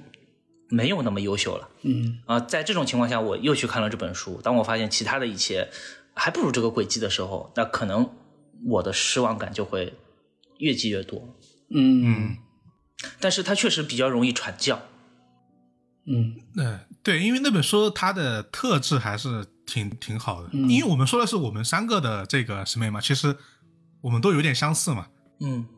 没有那么优秀了。嗯啊、在这种情况下，我又去看了这本书。当我发现其他的一切还不如这个轨迹的时候，那可能我的失望感就会越积越多。嗯但是它确实比较容易传教。嗯呃，对，因为那本书它的特质还是挺挺好的，因为我们说的是我们三个的这个审美嘛，其实我们都有点相似嘛。嗯，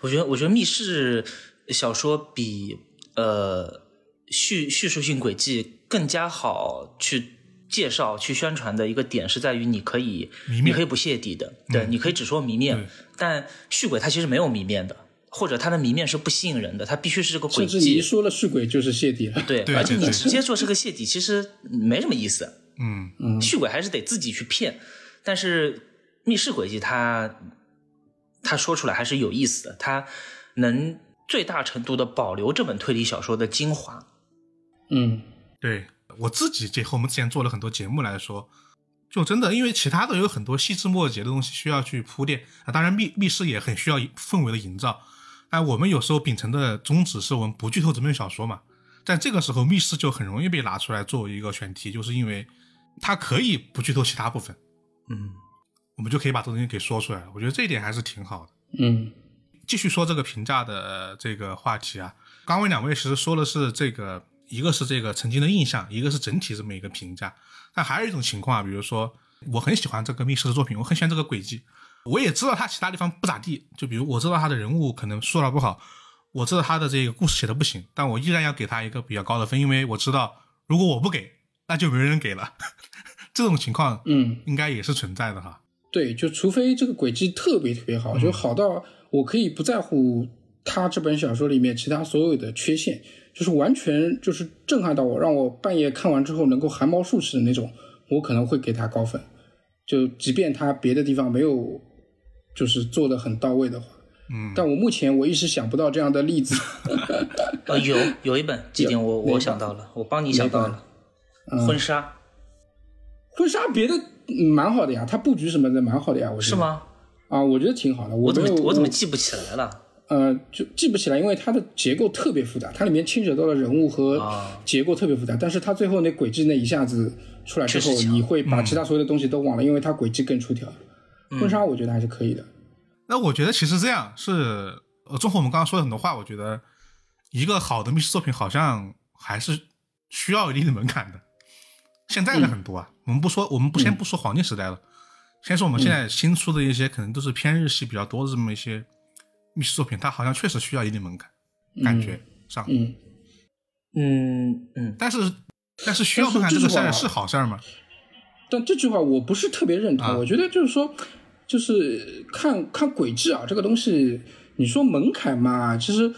我觉得，我觉得密室小说比呃叙叙述性轨迹更加好去介绍、去宣传的一个点是在于，你可以你可以不泄底的，对，你可以只说谜面，但续轨它其实没有谜面的，或者它的谜面是不吸引人的，它必须是这个轨甚至你。说了续轨就是泄底了。对，对而且你直接做是个泄底，其实没什么意思。嗯，嗯，续轨还是得自己去骗，但是密室轨迹它它说出来还是有意思的，它能最大程度的保留这本推理小说的精华。嗯对我自己结合我们之前做了很多节目来说，就真的因为其他的有很多细枝末节的东西需要去铺垫啊，当然密密室也很需要氛围的营造。但我们有时候秉承的宗旨是我们不剧透整本小说嘛，但这个时候密室就很容易被拿出来作为一个选题，就是因为它可以不剧透其他部分，嗯我们就可以把这东西给说出来了。我觉得这一点还是挺好的。嗯继续说这个评价的呃这个话题啊，刚才两位其实说的是这个，一个是这个曾经的印象，一个是整体这么一个评价。但还有一种情况啊，比如说我很喜欢这个密室的作品，我很喜欢这个轨迹，我也知道他其他地方不咋地，就比如我知道他的人物可能塑造不好，我知道他的这个故事写的不行，但我依然要给他一个比较高的分，因为我知道如果我不给，那就没人给了。*laughs* 这种情况嗯，应该也是存在的哈。对，就除非这个轨迹特别特别好，就好到我可以不在乎他这本小说里面其他所有的缺陷，就是完全就是震撼到我，让我半夜看完之后能够汗毛竖起的那种，我可能会给他高分。就即便他别的地方没有就是做的很到位的话，嗯，但我目前我一时想不到这样的例子。*laughs* 呃，有有一本这点我我想到了，我帮你想到了，婚纱婚纱别的嗯蛮好的呀，它布局什么的蛮好的呀，我是？吗？啊，我觉得挺好的。我怎么我怎么记不起来了？呃，就记不起来，因为它的结构特别复杂，它里面牵扯到了人物和啊结构特别复杂。但是它最后那轨迹那一下子出来之后，你会把其他所有的东西都忘了，因为它轨迹更出挑。嗯婚纱我觉得还是可以的。那我觉得其实这样是，呃，综合我们刚刚说的很多话，我觉得一个好的密室作品好像还是需要一定的门槛的。现在的很多啊，我们不说，我们不先不说黄金时代了，先说我们现在新出的一些可能都是偏日系比较多的这么一些密室作品，它好像确实需要一定门槛，感觉上。嗯，嗯嗯，但是，但是需要门槛这个事儿是好事儿吗？但这句话我不是特别认同。啊我觉得就是说，就是看看轨迹啊，这个东西，你说门槛嘛，其实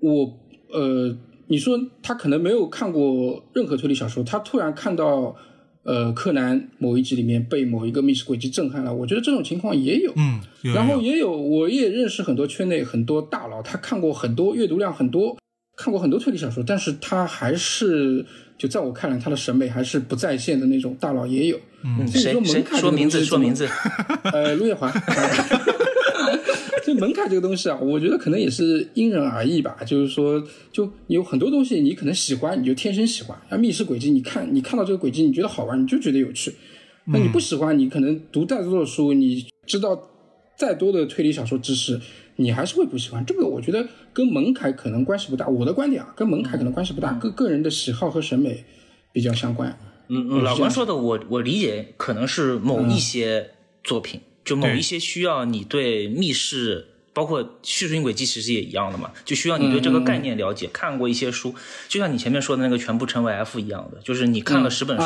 我呃，你说他可能没有看过任何推理小说，他突然看到呃柯南某一集里面被某一个密室轨迹震撼了，我觉得这种情况也有。嗯，然后也有，我也认识很多圈内很多大佬，他看过很多，阅读量很多，看过很多推理小说，但是他还是就在我看来，他的审美还是不在线的那种大佬也有。嗯说门槛说名字说名字？呃，陆夜华。*laughs* 这门槛这个东西啊，我觉得可能也是因人而异吧。就是说，就有很多东西你可能喜欢，你就天生喜欢。像密室轨迹，你看你看到这个轨迹，你觉得好玩，你就觉得有趣。那你不喜欢，你可能读再多的书，你知道再多的推理小说知识，你还是会不喜欢。这个我觉得跟门槛可能关系不大。我的观点啊，跟门槛可能关系不大，跟个人的喜好和审美比较相关。嗯，嗯老关说的我我理解可能是某一些作品，就某一些需要你对密室，包括叙述性轨迹，其实也一样的嘛，就需要你对这个概念了解，看过一些书，就像你前面说的那个全部成为 F 一样的，就是你看了十本书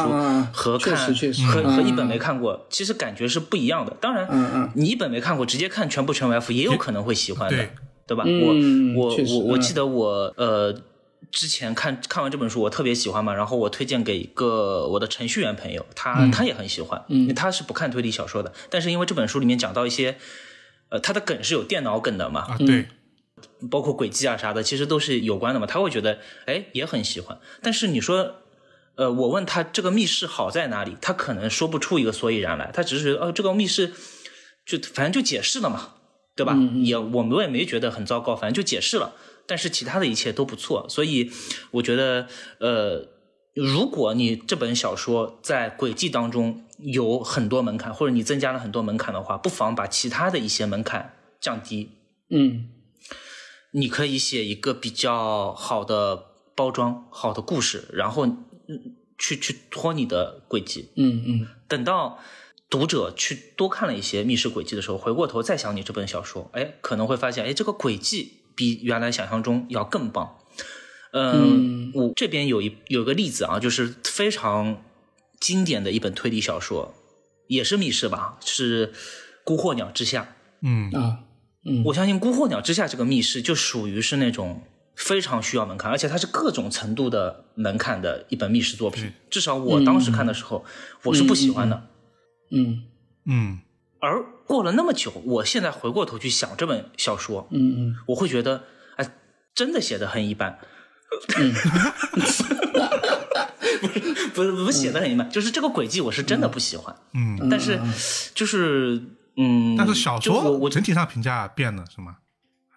和看和和一嗯。本没看过，其实感觉是不一样的。当然，你一本没看过，直接看全部成为 F 也有可能会喜欢的对，对吧？嗯我我我我记得我呃之前看看完这本书，我特别喜欢嘛，然后我推荐给一个我的程序员朋友，他、他也很喜欢，因为他是不看推理小说的，但是因为这本书里面讲到一些，呃，他的梗是有电脑梗的嘛，啊，对，包括轨迹啊啥的，其实都是有关的嘛，他会觉得哎也很喜欢，但是你说。呃，我问他这个密室好在哪里，他可能说不出一个所以然来，他只是觉得哦，这个密室就反正就解释了嘛，对吧？也我们也没觉得很糟糕，反正就解释了。但是其他的一切都不错，所以我觉得，呃，如果你这本小说在轨迹当中有很多门槛，或者你增加了很多门槛的话，不妨把其他的一些门槛降低。嗯你可以写一个比较好的包装、好的故事，然后嗯去去拖你的轨迹。嗯嗯等到读者去多看了一些密室轨迹的时候，回过头再想你这本小说，哎，可能会发现，哎，这个轨迹比原来想象中要更棒。嗯，我这边有一有个例子啊，就是非常经典的一本推理小说，也是密室吧，是《孤鹤鸟之下》。嗯啊，嗯，我相信《孤鹤鸟之下》这个密室就属于是那种非常需要门槛，而且它是各种程度的门槛的一本密室作品。至少我当时看的时候，我是不喜欢的。嗯嗯而过了那么久，我现在回过头去想这本小说，嗯嗯我会觉得，哎，真的写的很一般。嗯 *laughs* 不是不是不是写的很一般，就是这个轨迹我是真的不喜欢。嗯，但是就是嗯，但是小说我我整体上评价变了是吗？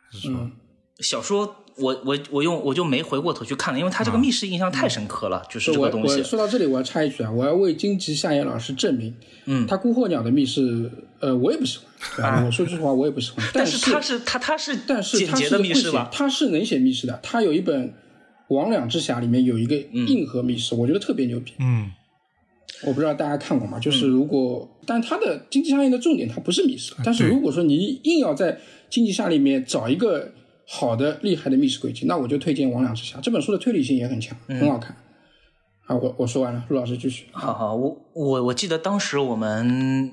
还是说嗯小说我我我用我就没回过头去看了，因为他这个密室印象太深刻了，就是这个东西。说到这里，我要插一句啊，我要为荆棘夏野老师证明，嗯他孤鹤鸟的密室，呃，我也不喜欢，啊？我说句实话，我也不喜欢。但是他是他他是但是他简洁的是会写密室吧？他是能写密室的。他有一本《魍魉之匣》，里面有一个硬核密室，我觉得特别牛逼。嗯我不知道大家看过吗？就是嗯如果，但它的经济效应的重点它不是密室，但是如果说你硬要在经济下里面找一个好的厉害的密室轨迹，那我就推荐《魍魉之匣》这本书的推理性也很强，嗯很好看。啊，我我说完了，陆老师继续。好好，我我我记得当时我们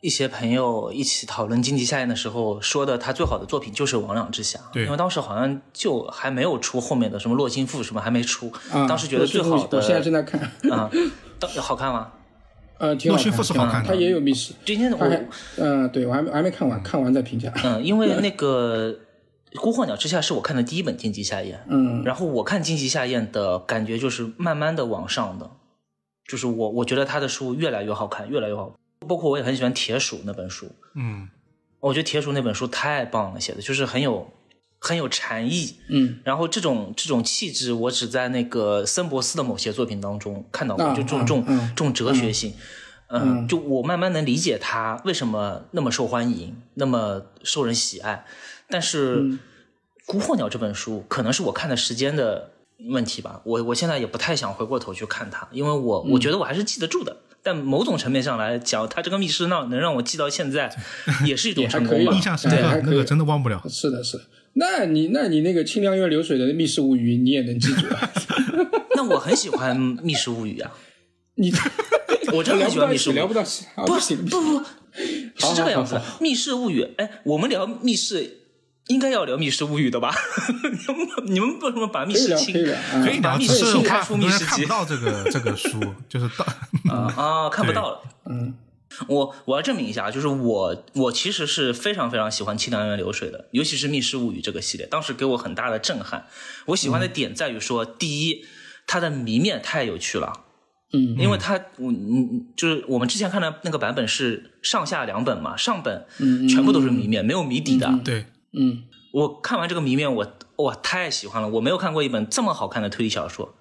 一些朋友一起讨论《荆棘夏宴》的时候，说的他最好的作品就是《魍魉之匣》，对因为当时好像就还没有出后面的什么《洛心赋》什么还没出，啊，当时觉得最好的我现在正在看，啊，当好看吗？呃，挺好看，洛心腹是挺好看的它也有密室。今天我它还，嗯、对我还没还没看完，看完再评价。嗯，因为那个《孤鹤鸟之下》是我看的第一本《荆棘夏宴》，嗯然后我看《荆棘夏宴》的感觉就是慢慢的往上的，就是我我觉得他的书越来越好看，越来越好。包括我也很喜欢《铁鼠》那本书，嗯我觉得《铁鼠》那本书太棒了，写的就是很有很有禅意。嗯然后这种这种气质，我只在那个森博斯的某些作品当中看到过，啊就这种这种、嗯嗯这种哲学性。嗯就我慢慢能理解他为什么那么受欢迎，那么受人喜爱。但是《嗯孤鹤鸟》这本书，可能是我看的时间的问题吧。我我现在也不太想回过头去看它，因为我嗯我觉得我还是记得住的。但某种层面上来讲，他这个密室闹能让我记到现在，*laughs* 也是一种成功吧。印象深刻那个真的忘不了。是的，是的。那你那你那个清凉院流水的《密室物语》，你也能记住啊？*laughs* 那我很喜欢《密室物语》啊，你我真的喜欢密室物语聊。不到！不行不不，是这个样子。密室物语，哎，我们聊密室，应该要聊密室物语的吧？*laughs* 你们你们为什么把密室清可以聊，啊可以聊，把密室清开出怕很多人密室集看不到这个这个书，就是到 *laughs* 啊啊，看不到了。*laughs* 嗯我我要证明一下，就是我我其实是非常非常喜欢《清凉园流水》的，尤其是《密室物语》这个系列，当时给我很大的震撼。我喜欢的点在于说，第一，它的谜面太有趣了。嗯因为它，我嗯，就是我们之前看的那个版本是上下两本嘛，上本全部都是谜面，没有谜底的。对，嗯我看完这个谜面，我哇太喜欢了，我没有看过一本这么好看的推理小说。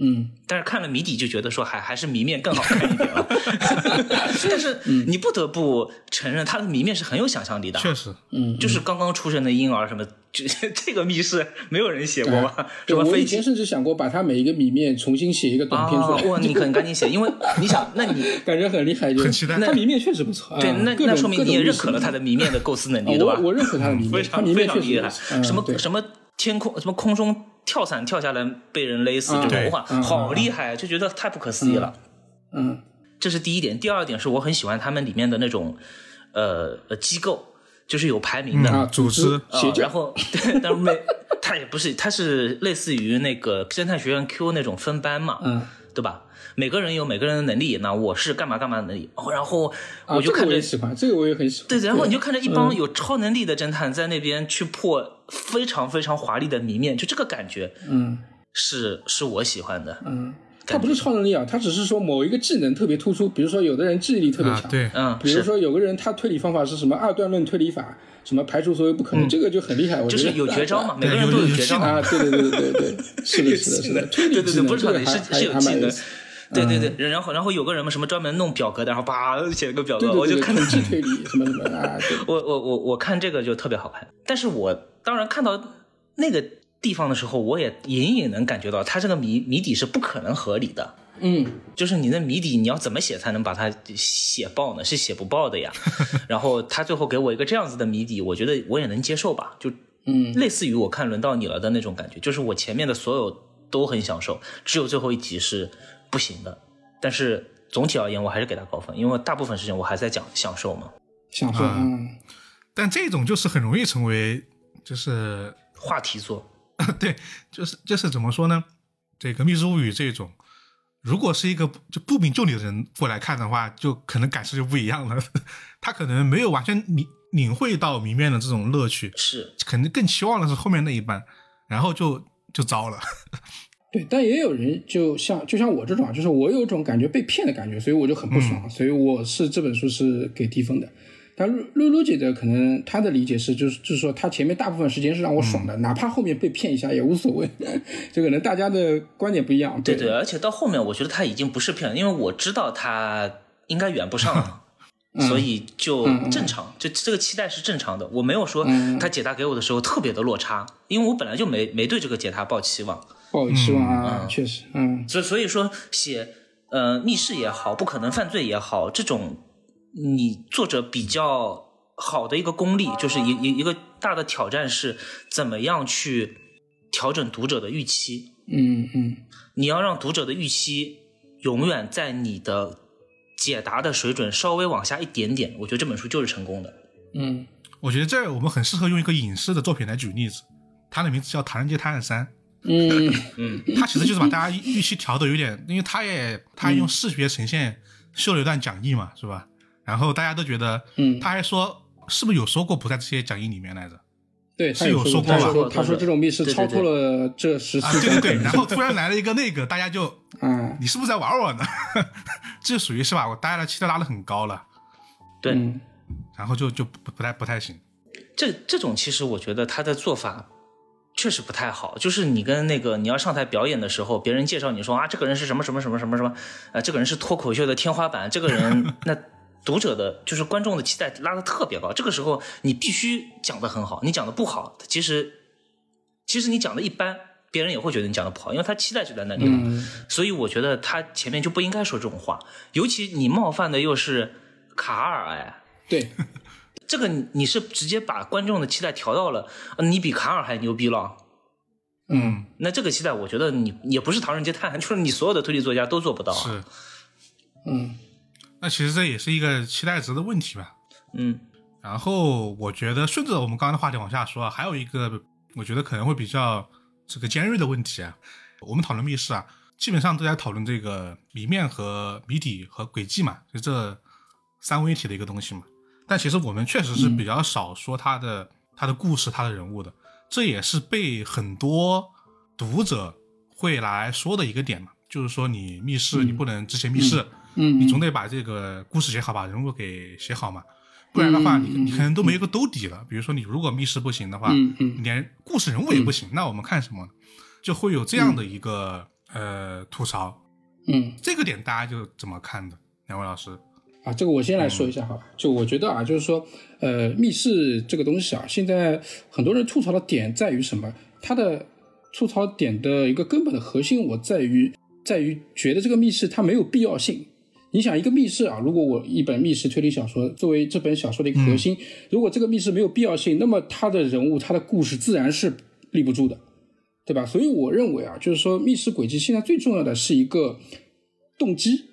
嗯。但是看了谜底就觉得说还还是谜面更好看一点了，*laughs* 但是你不得不承认他的谜面是很有想象力的，确实，嗯，就是刚刚出生的婴儿什么，这 *laughs* 这个密室没有人写过吧？什对我么飞机以前甚至想过把他每一个谜面重新写一个短篇出来，啊哇，你可能赶紧写，因为你想，*laughs* 那你感觉很厉害，就很期待。他谜面确实不错，对，啊那那说明你也认可了他的谜面的构思能力，对吧？哦我我认可他的谜面，它非常谜面确实非常厉害。什么什么天空什么空中跳伞跳下来被人勒死啊这种，对。哇，嗯。好厉害，就觉得太不可思议了。嗯。这是第一点，第二点是我很喜欢他们里面的那种呃呃机构，就是有排名的。啊组织。啊然后对，但是每 *laughs* 他也不是，他是类似于那个侦探学院 Q 那种分班嘛，嗯。对吧？每个人有每个人的能力，那我是干嘛干嘛的能力，哦然后我就看着我也喜欢，这个我也很喜欢，对，然后你就看着一嗯。帮有超能力的侦探在那边去破非常非常华丽的谜面，就这个感觉嗯。是是我喜欢的。嗯，他不是超能力啊，他只是说某一个技能特别突出，比如说有的人记忆力特别强，，啊对，嗯，比如是，说有个人他推理方法是什么二段论推理法，什么排除所有不可能，这个就很厉害，我觉得嗯就是有绝招嘛，每个人都有有绝招啊，对对对对对。对，*laughs* 是的，是的，是的，推理对对对，不是超能力，是是有技能。对对对，然后然后有个人嘛，什么专门弄表格的，然后叭写了个表格，对对对对，我就看统计推理什么什么啊，对，我我我我看这个就特别好看，但是我当然看到那个地方的时候，我也隐隐能感觉到，它这个谜谜底是不可能合理的。嗯就是你的谜底，你要怎么写才能把它写爆呢？是写不爆的呀。*laughs* 然后他最后给我一个这样子的谜底，我觉得我也能接受吧。就嗯，类似于我看轮到你了的那种感觉，就是我前面的所有都很享受，只有最后一集是不行的。但是总体而言，我还是给他高分，因为大部分事情我还在讲享受嘛。享受，但这种就是很容易成为，就是话题作，*laughs* 对，就是就是怎么说呢？这个《密室物语》这种，如果是一个就不明就里的人过来看的话，就可能感受就不一样了。*laughs* 他可能没有完全领领会到谜面的这种乐趣，是可能更期望的是后面那一半，然后就就糟了。*laughs* 对，但也有人就像就像我这种啊，就是我有一种感觉被骗的感觉，所以我就很不爽，所以我是这本书是给低分的。但露露露姐的可能她的理解是，就是就是说她前面大部分时间是让我爽的，哪怕后面被骗一下也无所谓。*laughs* 这可能大家的观点不一样。对对对，而且到后面我觉得他已经不是骗了，因为我知道他应该圆不上了。*laughs* 所以就正常，就这个期待是正常的。我没有说他解答给我的时候特别的落差，因为我本来就没没对这个解答抱期望。抱期望啊，确实，嗯，所以所以说写呃密室也好，不可能犯罪也好，这种你作者比较好的一个功力，就是一一一个大的挑战是怎么样去调整读者的预期。嗯嗯，你要让读者的预期永远在你的解答的水准稍微往下一点点，我觉得这本书就是成功的。嗯，我觉得这我们很适合用一个影视的作品来举例子，它的名字叫《唐人街探案三》。嗯嗯，*laughs* 他其实就是把大家预期调的有点，因为他也他用视觉呈现秀了一段讲义嘛，是吧？然后大家都觉得，嗯，他还说是不是有说过不在这些讲义里面来着？对，是有说过吧他说他说这种密室超脱了这十啊，四对对对，然后突然来了一个那个，大家就，*laughs* 嗯，你是不是在玩我呢？*laughs* 这属于是吧？我大家的期待拉的很高了，对，嗯然后就就不不太不太行。这这种其实我觉得他的做法确实不太好，就是你跟那个你要上台表演的时候，别人介绍你说啊，这个人是什么什么什么什么什么，呃，这个人是脱口秀的天花板，这个人 *laughs* 那读者的就是观众的期待拉的特别高，这个时候你必须讲的很好，你讲的不好，其实其实你讲的一般，别人也会觉得你讲的不好，因为他期待就在那里了。嗯所以我觉得他前面就不应该说这种话，尤其你冒犯的又是卡尔，哎，对，这个你你是直接把观众的期待调到了，呃你比卡尔还牛逼了。嗯那这个期待，我觉得你也不是《唐人街探案》，就是你所有的推理作家都做不到啊。是，嗯那其实这也是一个期待值的问题吧。嗯然后我觉得顺着我们刚刚的话题往下说啊，还有一个我觉得可能会比较这个尖锐的问题啊。我们讨论密室啊，基本上都在讨论这个谜面和谜底和轨迹嘛，就这三位一体的一个东西嘛。但其实我们确实是比较少说它的、它的故事、它的人物的，这也是被很多读者会来说的一个点嘛，就是说你密室你不能只写密室，嗯，你总得把这个故事写好，把人物给写好嘛，不然的话，你你可能都没有一个兜底了。比如说，你如果密室不行的话，连故事人物也不行，那我们看什么呢？就会有这样的一个、呃吐槽。嗯这个点大家就怎么看的？两位老师？啊，这个我先来说一下好吧。就我觉得啊，就是说，呃，密室这个东西啊，现在很多人吐槽的点在于什么？它的吐槽点的一个根本的核心，我在于在于觉得这个密室它没有必要性。你想一个密室啊，如果我一本密室推理小说作为这本小说的一个核心，如果这个密室没有必要性，那么它的人物、它的故事自然是立不住的，对吧？所以我认为啊，就是说密室轨迹现在最重要的是一个动机，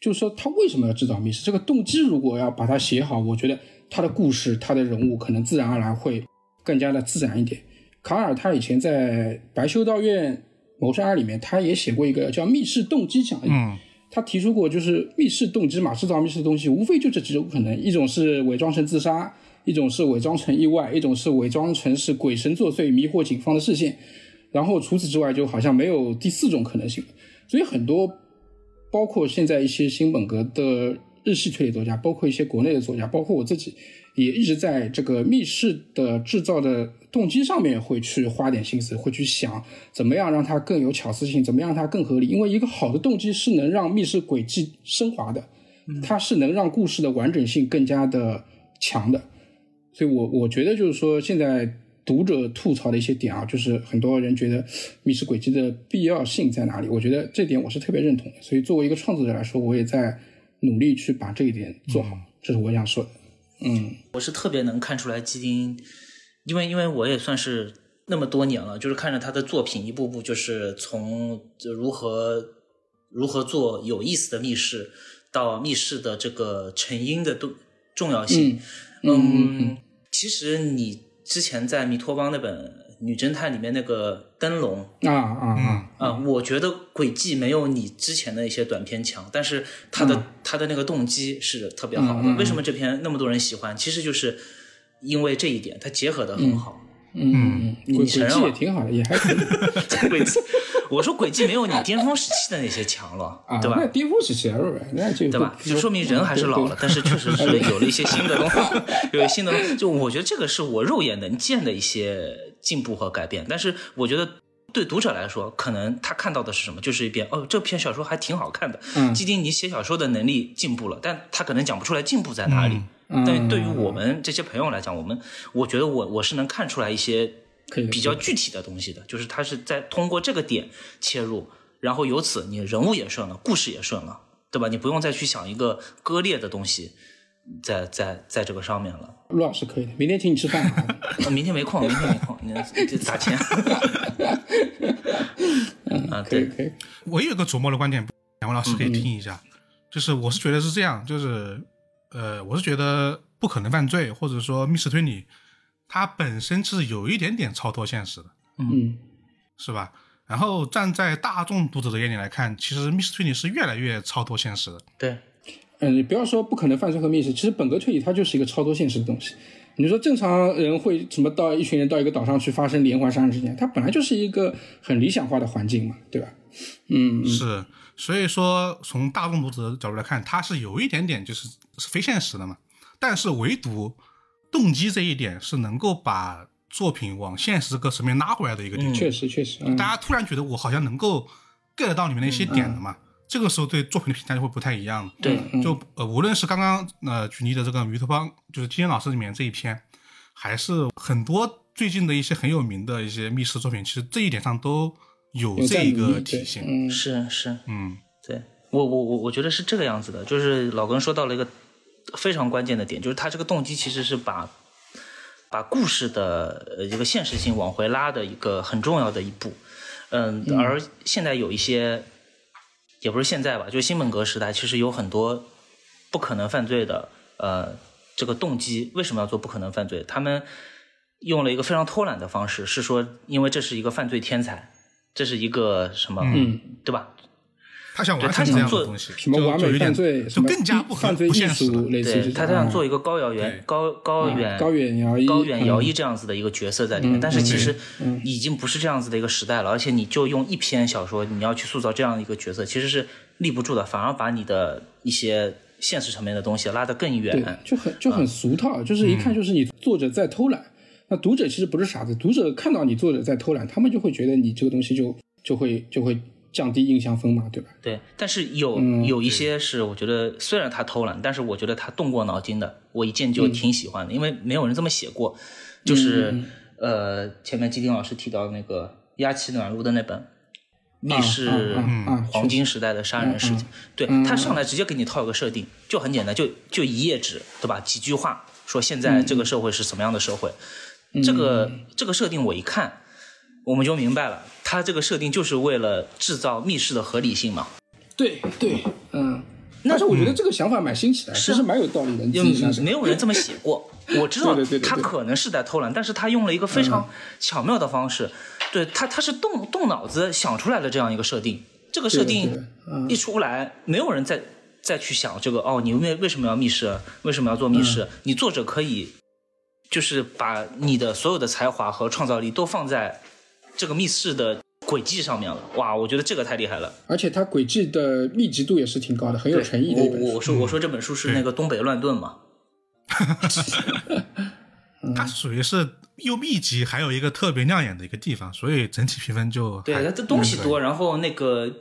就是说他为什么要制造密室？这个动机如果要把它写好，我觉得他的故事、他的人物可能自然而然会更加的自然一点。卡尔他以前在《白修道院谋杀案》里面，他也写过一个叫密室动机讲义。嗯他提出过，就是密室动机嘛，制造密室的东西无非就这几种可能：一种是伪装成自杀，一种是伪装成意外，一种是伪装成是鬼神作祟，迷惑警方的视线。然后除此之外，就好像没有第四种可能性。所以很多，包括现在一些新本格的日系推理作家，包括一些国内的作家，包括我自己，也一直在这个密室的制造的动机上面会去花点心思，会去想怎么样让它更有巧思性，怎么样让它更合理。因为一个好的动机是能让密室轨迹升华的，它是能让故事的完整性更加的强的。所以我我觉得就是说，现在读者吐槽的一些点啊，就是很多人觉得密室轨迹的必要性在哪里？我觉得这点我是特别认同的。所以作为一个创作者来说，我也在努力去把这一点做好，这是我想说的。嗯我是特别能看出来基丁因为因为我也算是那么多年了，就是看着他的作品一步步，就是从就如何如何做有意思的密室，到密室的这个成因的重重要性。嗯嗯嗯其实你之前在弥托邦那本《女侦探》里面那个灯笼啊啊啊，啊、我觉得轨迹没有你之前的一些短片强，但是他的、他的那个动机是特别好的。为什么这篇那么多人喜欢？其实就是因为这一点，它结合的很好。嗯嗯你承认也挺好的，也还可以 *laughs* 轨迹，我说轨迹没有你巅峰时期的那些强了，啊。对吧那？巅峰时期啊，是吧？那就对吧？就说明人还是老了，但是确实是 *laughs* 有了一些新的东西，*laughs* 有新的东西。就我觉得这个是我肉眼能见的一些进步和改变。但是我觉得对读者来说，可能他看到的是什么？就是一遍哦，这篇小说还挺好看的。嗯基丁尼写小说的能力进步了，但他可能讲不出来进步在哪里。嗯但对于我们这些朋友来讲，我们我觉得我我是能看出来一些可以比较具体的东西的，就是他是在通过这个点切入，然后由此你人物也顺了，故事也顺了，对吧？你不用再去想一个割裂的东西在在在这个上面了。陆老师可以的，明天请你吃饭啊。我 *laughs* 明天没空，明天没空，你这打钱。*laughs* 啊，对，可以可以，我也有个琢磨的观点，两位老师可以听一下。就是我是觉得是这样，就是呃，我是觉得不可能犯罪或者说密室推理，它本身是有一点点超脱现实的，嗯是吧？然后站在大众读者的眼里来看，其实密室推理是越来越超脱现实的。对，嗯，你不要说不可能犯罪和密室，其实本格推理它就是一个超脱现实的东西。你说正常人会怎么到一群人到一个岛上去发生连环杀人事件？它本来就是一个很理想化的环境嘛，对吧？嗯，嗯是，所以说从大众读者的角度来看，它是有一点点就是是非现实的嘛。但是唯独动机这一点是能够把作品往现实这个层面拉回来的一个点。确实确实，嗯，大家突然觉得我好像能够 get 到里面的一些点了嘛，这个时候对作品的评价就会不太一样了。对，就呃，无论是刚刚呃举例的这个《鱼头帮》，就是金老师里面这一篇，还是很多最近的一些很有名的一些密室作品，其实这一点上都有这个努力对体现。嗯是是，嗯对我我我我觉得是这个样子的，就是老根说到了一个非常关键的点，就是他这个动机其实是把把故事的呃一个现实性往回拉的一个很重要的一步。嗯，而现在有一些，也不是现在吧，就是新本格时代，其实有很多不可能犯罪的呃这个动机，为什么要做不可能犯罪？他们用了一个非常偷懒的方式，是说因为这是一个犯罪天才，这是一个什么，嗯对吧？他想做样的东西，什么完美犯罪，就什么更加不合犯罪艺术，类似于这种啊他想做一个高遥远、高高远、啊高远遥一高远遥一嗯这样子的一个角色在里面，嗯但是其实嗯已经不是这样子的一个时代了，而且你就用一篇小说，你要去塑造这样一个角色，其实是立不住的，反而把你的一些现实层面的东西拉得更对远。，就很就很俗套，就是一看就是你作者在偷懒。那读者其实不是傻子，读者看到你作者在偷懒，他们就会觉得你这个东西就就会就会降低印象分嘛，对吧？对，但是有、嗯有一些是我觉得虽然他偷懒，但是我觉得他动过脑筋的，我一见就嗯挺喜欢的，因为没有人这么写过。就是、呃，前面基丁老师提到那个鸭崎暖炉的那本。密室黄金时代的杀人事件，对他上来直接给你套一个设定，就很简单，就就一页纸，对吧？几句话说现在这个社会是什么样的社会，这个这个设定我一看，我们就明白了，他这个设定就是为了制造密室的合理性嘛。对对，嗯。但是我觉得这个想法蛮新奇的，其实蛮有道理的。没，有人这么写过。*laughs* 我知道他可能是在偷懒，但是他用了一个非常巧妙的方式，对他他是动动脑子想出来的这样一个设定。这个设定一出来，没有人再再去想这个哦，你为为什么要密室？为什么要做密室？你作者可以就是把你的所有的才华和创造力都放在这个密室的轨迹上面了。哇，我觉得这个太厉害了。而且它轨迹的密集度也是挺高的，很有诚意的一本书。我我我说我说这本书是那个东北乱炖嘛。*laughs* 它属于是又密集，还有一个特别亮眼的一个地方，所以整体评分就对，它这东西嗯多，然后那个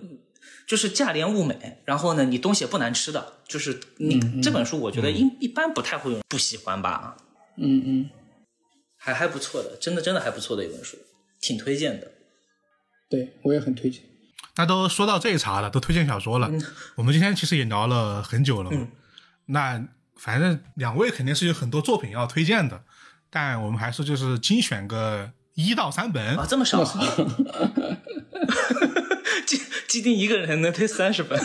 就是价廉物美，然后呢，你东西也不难吃的，就是你、这本书，我觉得一、一般不太会有人不喜欢吧，嗯嗯，还还不错的，真的真的还不错的一本书，挺推荐的。对我也很推荐。那都说到这一茬了，都推荐小说了。*laughs* 我们今天其实也聊了很久了嘛。那反正两位肯定是有很多作品要推荐的。但我们还是就是精选个一到三本啊，这么少，啊。*laughs* *laughs* 既既定一个人能推三十本，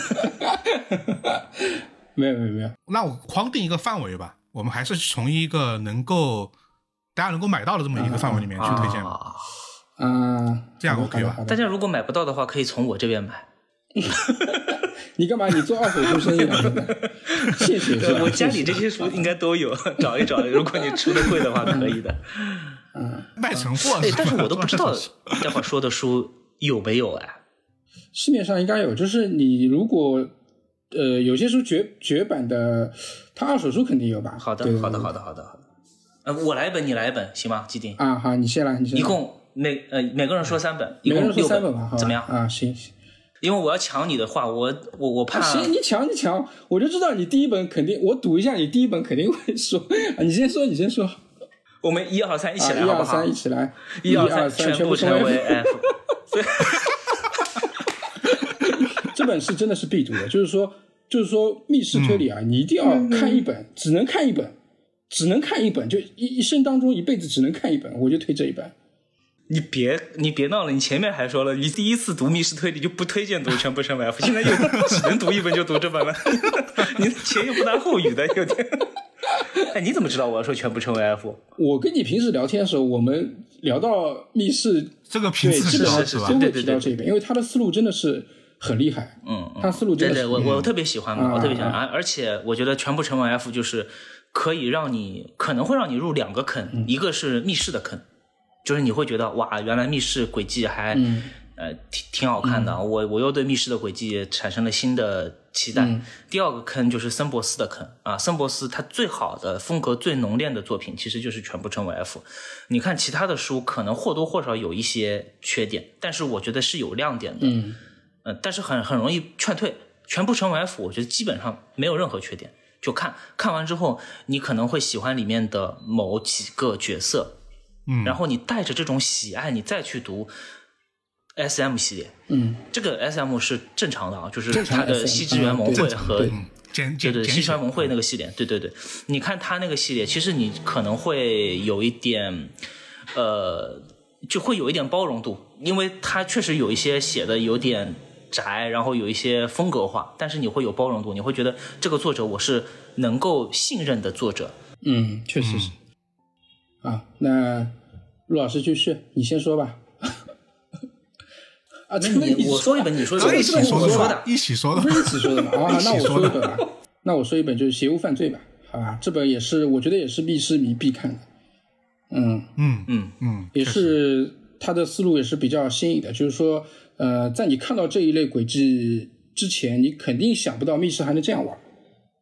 没有没有没有，那我框定一个范围吧，我们还是从一个能够大家能够买到的这么一个范围里面去推荐吧。啊啊，这样 OK 吧大家如果买不到的话，可以从我这边买。你干嘛？你做二手书生意啊？现血是对？我家里这些书应该都有，*laughs* 找一找。如果你出的贵的话，可以的。嗯卖成货哎是，吧，但是我都不知道 *laughs* 待会儿说的书有没有哎。市面上应该有，就是你如果呃有些书绝绝版的，它二手书肯定有吧？好的，好的，好的，好的，好的。呃，我来一本，你来一本，行吗？基丁，啊，好，你先来，你先来。一共每呃每个人说三本，一每个人说共六三本吧，怎么样？啊？行行。因为我要抢你的话，我我我怕啊，行，你抢你抢，我就知道你第一本肯定，我赌一下你第一本肯定会说，啊，你先说，你先说，我们一二三一一起来，好不好一二三，？一起来，一二二三，全部成部成为 F。*laughs* 这本是真的是必读的，就是说，就是说密室推理啊，你一定要看一本，只能看一本，只能看一本，就一一生当中一辈子只能看一本，我就推这一本。你别你别闹了，你前面还说了，你第一次读密室推理就不推荐读全部成为 F，现在又只能读一本就读这本了，*laughs* 你前言不搭后语的有点。哎，你怎么知道我要说全部成为 F？我跟你平时聊天的时候，我们聊到密室，这个频对，次基本上是吧？对对对提到这一本，因为他的思路真的是很厉害，嗯，嗯他思路真对对，的我我特别喜欢嘛，啊我特别喜欢，而而且我觉得全部成为 F 就是可以让你可能会让你入两个坑，一个是密室的坑，就是你会觉得哇，原来密室轨迹还、呃挺挺好看的，我我又对密室的轨迹产生了新的期待。第二个坑就是森博斯的坑啊，森博斯他最好的风格最浓烈的作品其实就是全部成为 F。你看其他的书可能或多或少有一些缺点，但是我觉得是有亮点的。嗯呃，但是很很容易劝退。全部成为 F，我觉得基本上没有任何缺点。就看看完之后，你可能会喜欢里面的某几个角色，嗯，然后你带着这种喜爱，你再去读 S M 系列。嗯，这个 S M 是正常的啊，就是正常它的西之源盟会和对对西之源盟会那个系列，对对对，你看它那个系列，其实你可能会有一点，呃，就会有一点包容度，因为它确实有一些写的有点宅，然后有一些风格化，但是你会有包容度，你会觉得这个作者我是能够信任的作者。嗯，确实是。啊，那陆老师继续，你先说吧。*laughs* 啊，这个你我说一本，你说一本，一起说的吧我说的，一起说的不，是一起说的吗？啊，那我说一本吧。那我说一本就是《邪物犯罪》吧，好吧？这本也是我觉得也是密室迷必看的。嗯，嗯嗯嗯，也是他的思路也是比较新颖的，就是说，呃，在你看到这一类轨迹之前，你肯定想不到密室还能这样玩。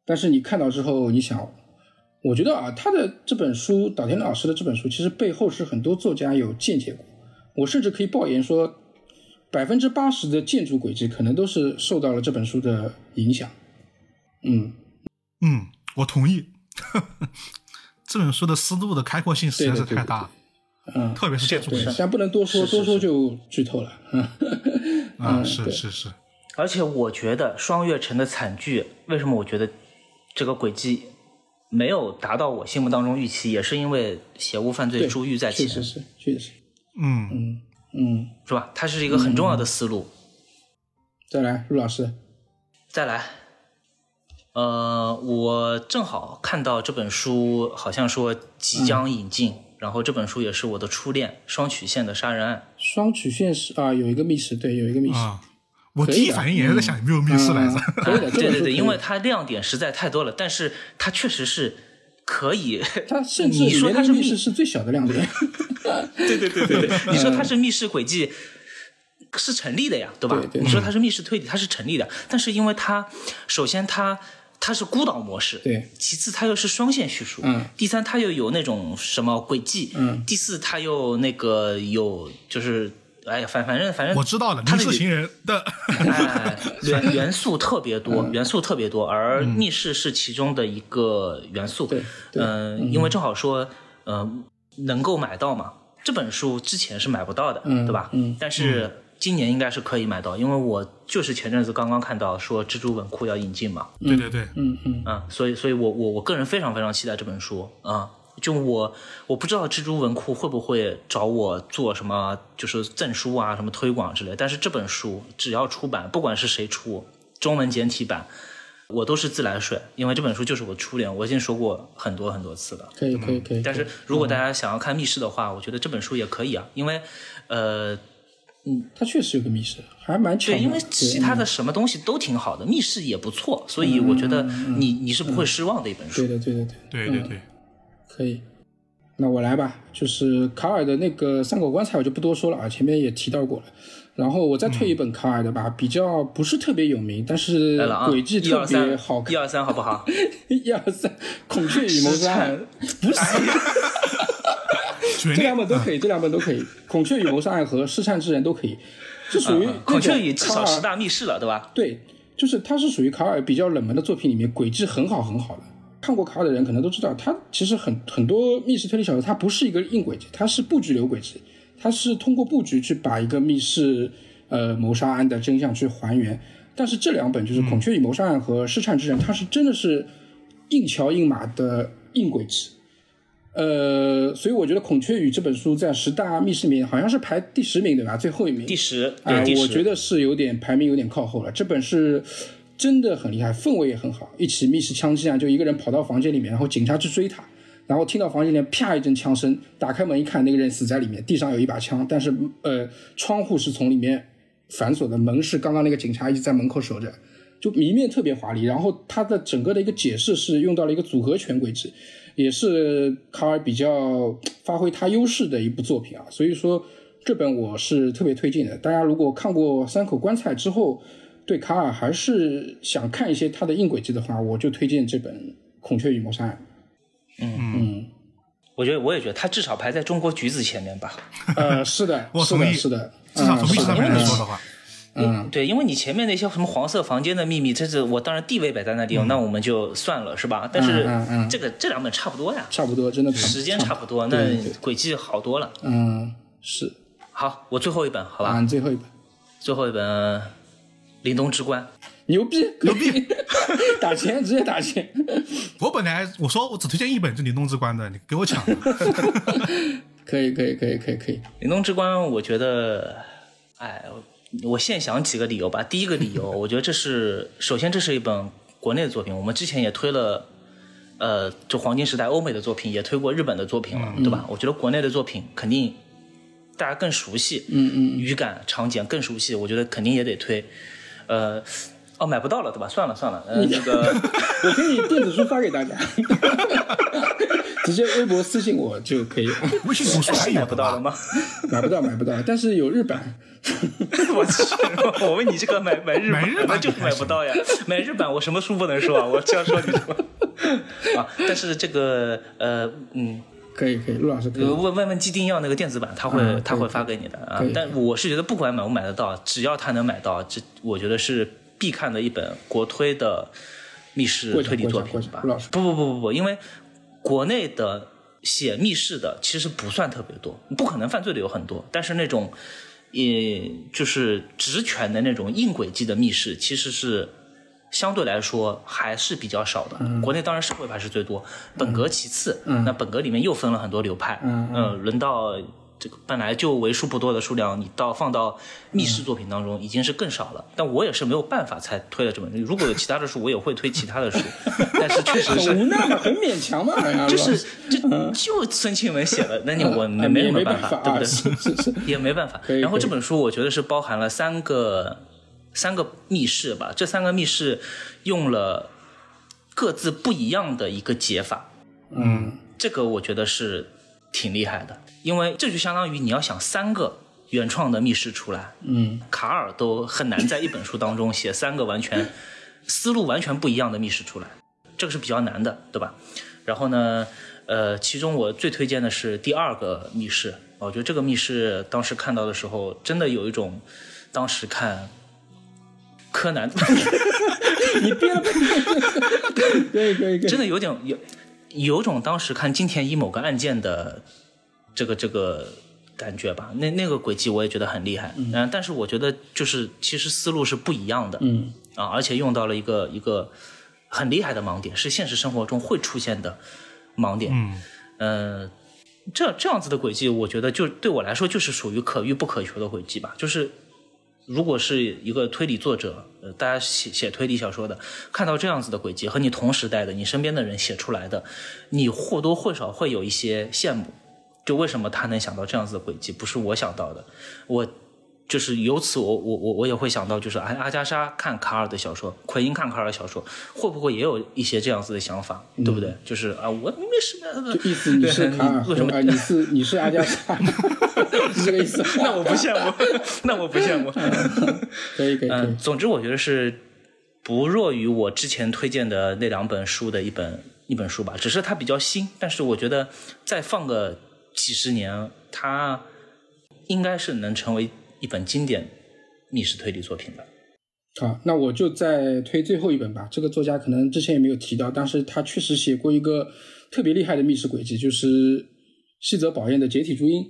但是你看到之后，你想，我觉得啊，他的这本书，岛田老师的这本书，其实背后是很多作家有见解过。我甚至可以爆言说，百分之八十的建筑轨迹可能都是受到了这本书的影响。嗯，嗯，我同意。*laughs* 这本书的思路的开阔性实在是对对对太大了，嗯，特别是建筑轨迹对但不能多说，是是多说就剧透了。*laughs* 嗯是是是，而且我觉得双月城的惨剧，为什么我觉得这个轨迹没有达到我心目当中预期，也是因为邪物犯罪对，珠玉在前，确实是，确实是。嗯嗯嗯，是吧？它是一个很重要的思路。再来，陆老师。再来，呃，我正好看到这本书，好像说即将引进，然后这本书也是我的初恋，双曲线的杀人案。双曲线是啊，有一个密室，对，有一个密室，啊，我第一反应也是在想有没有密室来着。嗯 *laughs* 可以的，*laughs* 对对对，因为它亮点实在太多了，但是它确实是可以。它甚 *laughs* 至你说它是密室是最小的亮点，对对对对对，你说它是密室轨迹。是成立的呀，对吧？对对你说它是密室推理，它是成立的，但是因为它首先它它是孤岛模式，对，其次它又是双线叙述，嗯，第三它又有那种什么轨迹，嗯，第四它又那个有就是哎呀反反正反正我知道的密室行人的，哎，*laughs* 元元素特别多，元素特别多，而密室是其中的一个元素。嗯、因为正好说，嗯、能够买到嘛。这本书之前是买不到的，嗯对吧？嗯但是今年应该是可以买到，因为我就是前阵子刚刚看到说蜘蛛文库要引进嘛，对对对，嗯嗯，啊，所以所以我我我个人非常非常期待这本书啊。就我我不知道蜘蛛文库会不会找我做什么，就是赠书啊、什么推广之类。但是这本书只要出版，不管是谁出，中文简体版，我都是自来水，因为这本书就是我初恋，我已经说过很多很多次了。可以可以可以。但是如果大家想要看密室的话，我觉得这本书也可以啊，因为呃。嗯，它确实有个密室，还蛮强。对，因为其他的什么东西都挺好的，密室也不错，所以我觉得你你是不会失望的一本书。对的，对的，对对对，可以。那我来吧，就是卡尔的那个《三口棺材》，我就不多说了啊，前面也提到过了。然后我再推一本卡尔的吧，比较不是特别有名，但是轨迹特别好看。一二三，好不好？*laughs* 一二三，《孔雀与谋杀案 *laughs*》不是。这两本都可以，这两本都可以，《孔雀与谋杀案》和《试探之人》都可以，是属于孔雀与至少十大密室了，对吧？对，就是它是属于卡尔比较冷门的作品里面轨迹很好很好的。看过卡尔的人可能都知道，他其实很很多密室推理小说，它不是一个硬轨迹，它是布局流轨迹，它是通过布局去把一个密室呃谋杀案的真相去还原。但是这两本就是《孔雀与谋杀案》和《失颤之人》，它是真的是硬桥硬马的硬轨迹。呃，所以我觉得《孔雀与》这本书在十大密室里面好像是排第十名，对吧？最后一名。第十，啊，我觉得是有点排名有点靠后了。这本是真的很厉害，氛围也很好。一起密室枪击案，就一个人跑到房间里面，然后警察去追他，然后听到房间里面啪一阵枪声，打开门一看，那个人死在里面，地上有一把枪，但是呃，窗户是从里面反锁的，门是刚刚那个警察一直在门口守着，就谜面特别华丽。然后他的整个的一个解释是用到了一个组合拳轨迹。也是卡尔比较发挥他优势的一部作品啊，所以说这本我是特别推荐的。大家如果看过《三口棺材》之后，对卡尔还是想看一些他的硬轨迹的话，我就推荐这本《孔雀与谋杀案》。嗯嗯，我觉得我也觉得他至少排在中国橘子前面吧。呃，是的，*laughs* 是的，是的，至少从历史上面来说的话。嗯，对，因为你前面那些什么黄色房间的秘密，这是我当然地位摆在那地方，那我们就算了，是吧？但是这个这两本差不多呀，差不多，真的时间差不多，那轨迹好多了。嗯，是。好，我最后一本，好吧？嗯，最后一本，最后一本《凛冬之冠》，牛逼，牛逼，打钱，直接打钱。*laughs* 我本来我说我只推荐一本，就《凛冬之冠》的，你给我抢。*laughs* 可以，可以，可以，可以，可以。《凛冬之冠》，我觉得，哎。我现想几个理由吧。第一个理由，我觉得这是首先这是一本国内的作品。我们之前也推了，呃，就黄金时代欧美的作品，也推过日本的作品了，对吧？我觉得国内的作品肯定大家更熟悉，嗯嗯，语感、场景更熟悉，我觉得肯定也得推。呃，哦，买不到了，对吧？算了算了，呃，那个 *laughs* 我可以电子书发给大家。*laughs* 直接微博私信我就可以。微信读书还买不到了吗？*laughs* 买不到，买不到。但是有日版。我去！我问你这个买买日版就是买不到呀。买日版我什么书不能说啊？我这样说你说。啊，但是这个呃嗯，可以可以，陆老师可以问问问基丁要那个电子版，他会他会发给你的啊。但我是觉得不管买不买得到，只要他能买到，这我觉得是必看的一本国推的密室推理作品吧。不不不不不，因为。国内的写密室的其实不算特别多，不可能犯罪的有很多，但是那种，也就是职权的那种硬轨迹的密室，其实是相对来说还是比较少的。国内当然社会派是最多，本格其次。那本格里面又分了很多流派。嗯，轮到。这个本来就为数不多的数量，你到放到密室作品当中已经是更少了。但我也是没有办法才推了这本。如果有其他的书，我也会推其他的书。*laughs* 但是确实是无奈嘛，很勉强嘛，*laughs* 就是就就孙庆文写的，那你我没没什么办法，对不对？是是 *laughs* 也没办法。然后这本书我觉得是包含了三个三个密室吧，这三个密室用了各自不一样的一个解法。嗯，这个我觉得是挺厉害的。因为这就相当于你要想三个原创的密室出来，嗯，卡尔都很难在一本书当中写三个完全思路完全不一样的密室出来，这个是比较难的，对吧？然后呢，呃，其中我最推荐的是第二个密室，我觉得这个密室当时看到的时候，真的有一种当时看柯南，*laughs* 你编了，可以可以，真的有点有有种当时看金田一某个案件的。这个这个感觉吧，那那个轨迹我也觉得很厉害，嗯，但是我觉得就是其实思路是不一样的，嗯，啊，而且用到了一个一个很厉害的盲点，是现实生活中会出现的盲点，嗯，呃，这这样子的轨迹，我觉得就对我来说就是属于可遇不可求的轨迹吧。就是如果是一个推理作者，呃，大家写写推理小说的，看到这样子的轨迹和你同时代的你身边的人写出来的，你或多或少会有一些羡慕。就为什么他能想到这样子的轨迹，不是我想到的，我。就是由此，我我我我也会想到，就是阿阿加莎看卡尔的小说，奎因看卡尔的小说，会不会也有一些这样子的想法，对不对？就是啊，我没什么意思，你是卡尔，为什么你是你是阿加莎？*laughs* 是这个意思？那我不羡慕，那我不羡慕。*laughs* 可以可以。嗯，总之我觉得是不弱于我之前推荐的那两本书的一本一本书吧，只是它比较新，但是我觉得再放个几十年，它应该是能成为。一本经典密室推理作品吧。好，那我就再推最后一本吧。这个作家可能之前也没有提到，但是他确实写过一个特别厉害的密室轨迹，就是西泽保彦的《解体注音》。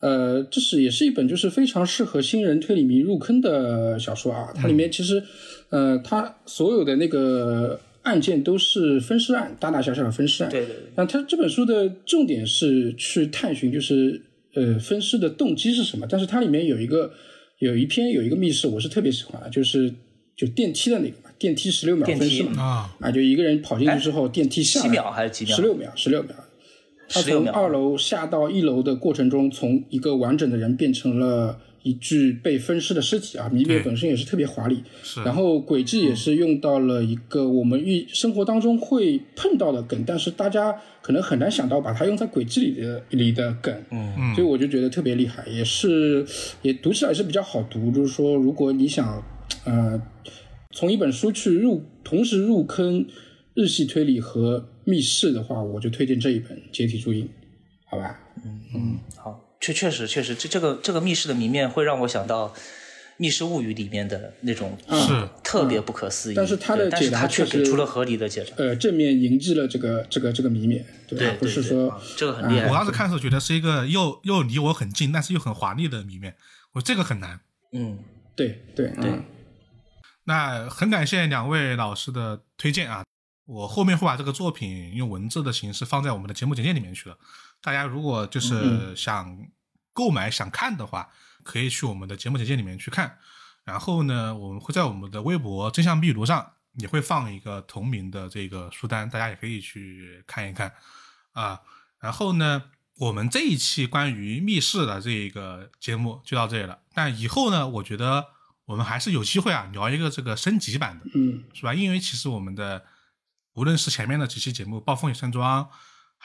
呃，这是也是一本就是非常适合新人推理迷入坑的小说啊。它里面其实，呃，它所有的那个案件都是分尸案，大大小小的分尸案。对对。那它这本书的重点是去探寻，就是。呃，分尸的动机是什么？但是它里面有一个有一篇有一个密室，我是特别喜欢的，就是就电梯的那个嘛，电梯十六秒分尸嘛，啊，啊，就一个人跑进去之后，电梯下七秒还是几秒？十六秒，十六秒。他从二楼下到一楼的过程中，从一个完整的人变成了。一具被分尸的尸体啊，谜面本身也是特别华丽，然后轨迹也是用到了一个我们遇生活当中会碰到的梗，但是大家可能很难想到把它用在轨迹里的里的梗，嗯，所以我就觉得特别厉害，也是也读起来是比较好读，就是说如果你想呃从一本书去入同时入坑日系推理和密室的话，我就推荐这一本《解体注音》，好吧？嗯嗯，好。确确实确实，这这个这个密室的谜面会让我想到《密室物语》里面的那种是特别不可思议。但是他的解答确实出了合理的解答，呃，正面迎击了这个这个这个谜面，对吧？不是说这个很厉害。我当时看的时候觉得是一个又又离我很近，但是又很华丽的谜面，我这个很难。嗯，对对对。那很感谢两位老师的推荐啊！我后面会把这个作品用文字的形式放在我们的节目简介里面去了。大家如果就是想购买、想看的话，可以去我们的节目简介里面去看。然后呢，我们会在我们的微博“真相壁炉”上也会放一个同名的这个书单，大家也可以去看一看啊。然后呢，我们这一期关于密室的这个节目就到这里了。但以后呢，我觉得我们还是有机会啊，聊一个这个升级版的，嗯，是吧？因为其实我们的无论是前面的几期节目《暴风雨山庄》。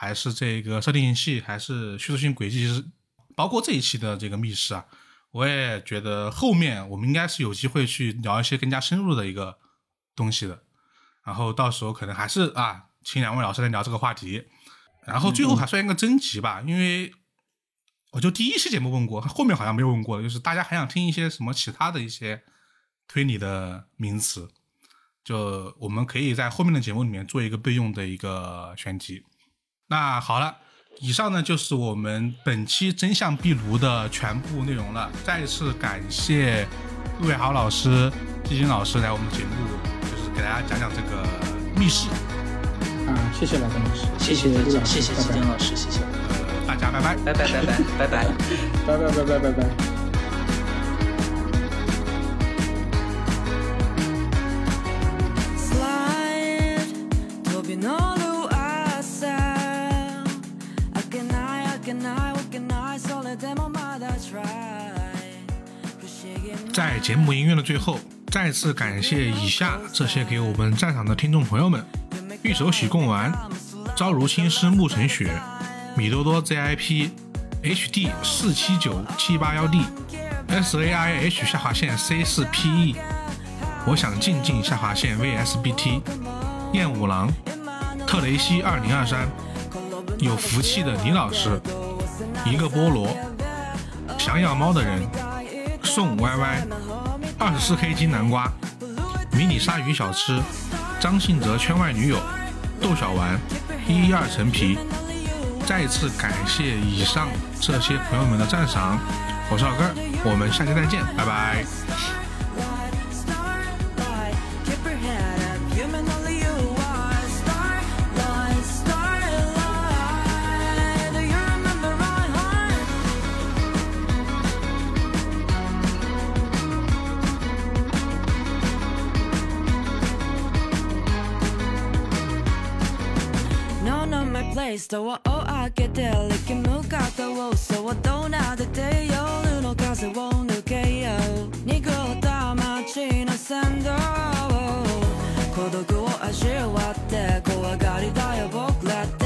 还是这个设定器，还是叙述性轨迹，是包括这一期的这个密室啊，我也觉得后面我们应该是有机会去聊一些更加深入的一个东西的。然后到时候可能还是啊，请两位老师来聊这个话题。然后最后还算一个征集吧，因为我就第一期节目问过，后面好像没有问过，就是大家还想听一些什么其他的一些推理的名词，就我们可以在后面的节目里面做一个备用的一个选题。那好了，以上呢就是我们本期真相壁炉的全部内容了。再次感谢陆伟豪老师、季金老师来我们节目，就是给大家讲讲这个密室。啊，谢谢老张老师，谢谢谢谢季金老师，谢谢。呃，大家拜拜，拜拜拜拜拜拜，拜拜拜拜拜拜。在节目音乐的最后，再次感谢以下这些给我们赞赏的听众朋友们：玉手洗贡丸、朝如青丝暮成雪、米多多 ZIP、HD 四七九七八幺 D、SAIH 下划线 C 四 PE、我想静静下划线 VSBT、燕五郎、特雷西二零二三、有福气的李老师、一个菠萝、想养猫的人。送 YY，二十四 K 金南瓜，迷你鲨鱼小吃，张信哲圈外女友，豆小丸，一一二陈皮，再次感谢以上这些朋友们的赞赏，我是老根，我们下期再见，拜拜。イストを開けて力むかったをそうどうなってて夜の風を抜けよう濁った街の参道孤独を味わって怖がりだよ僕らって。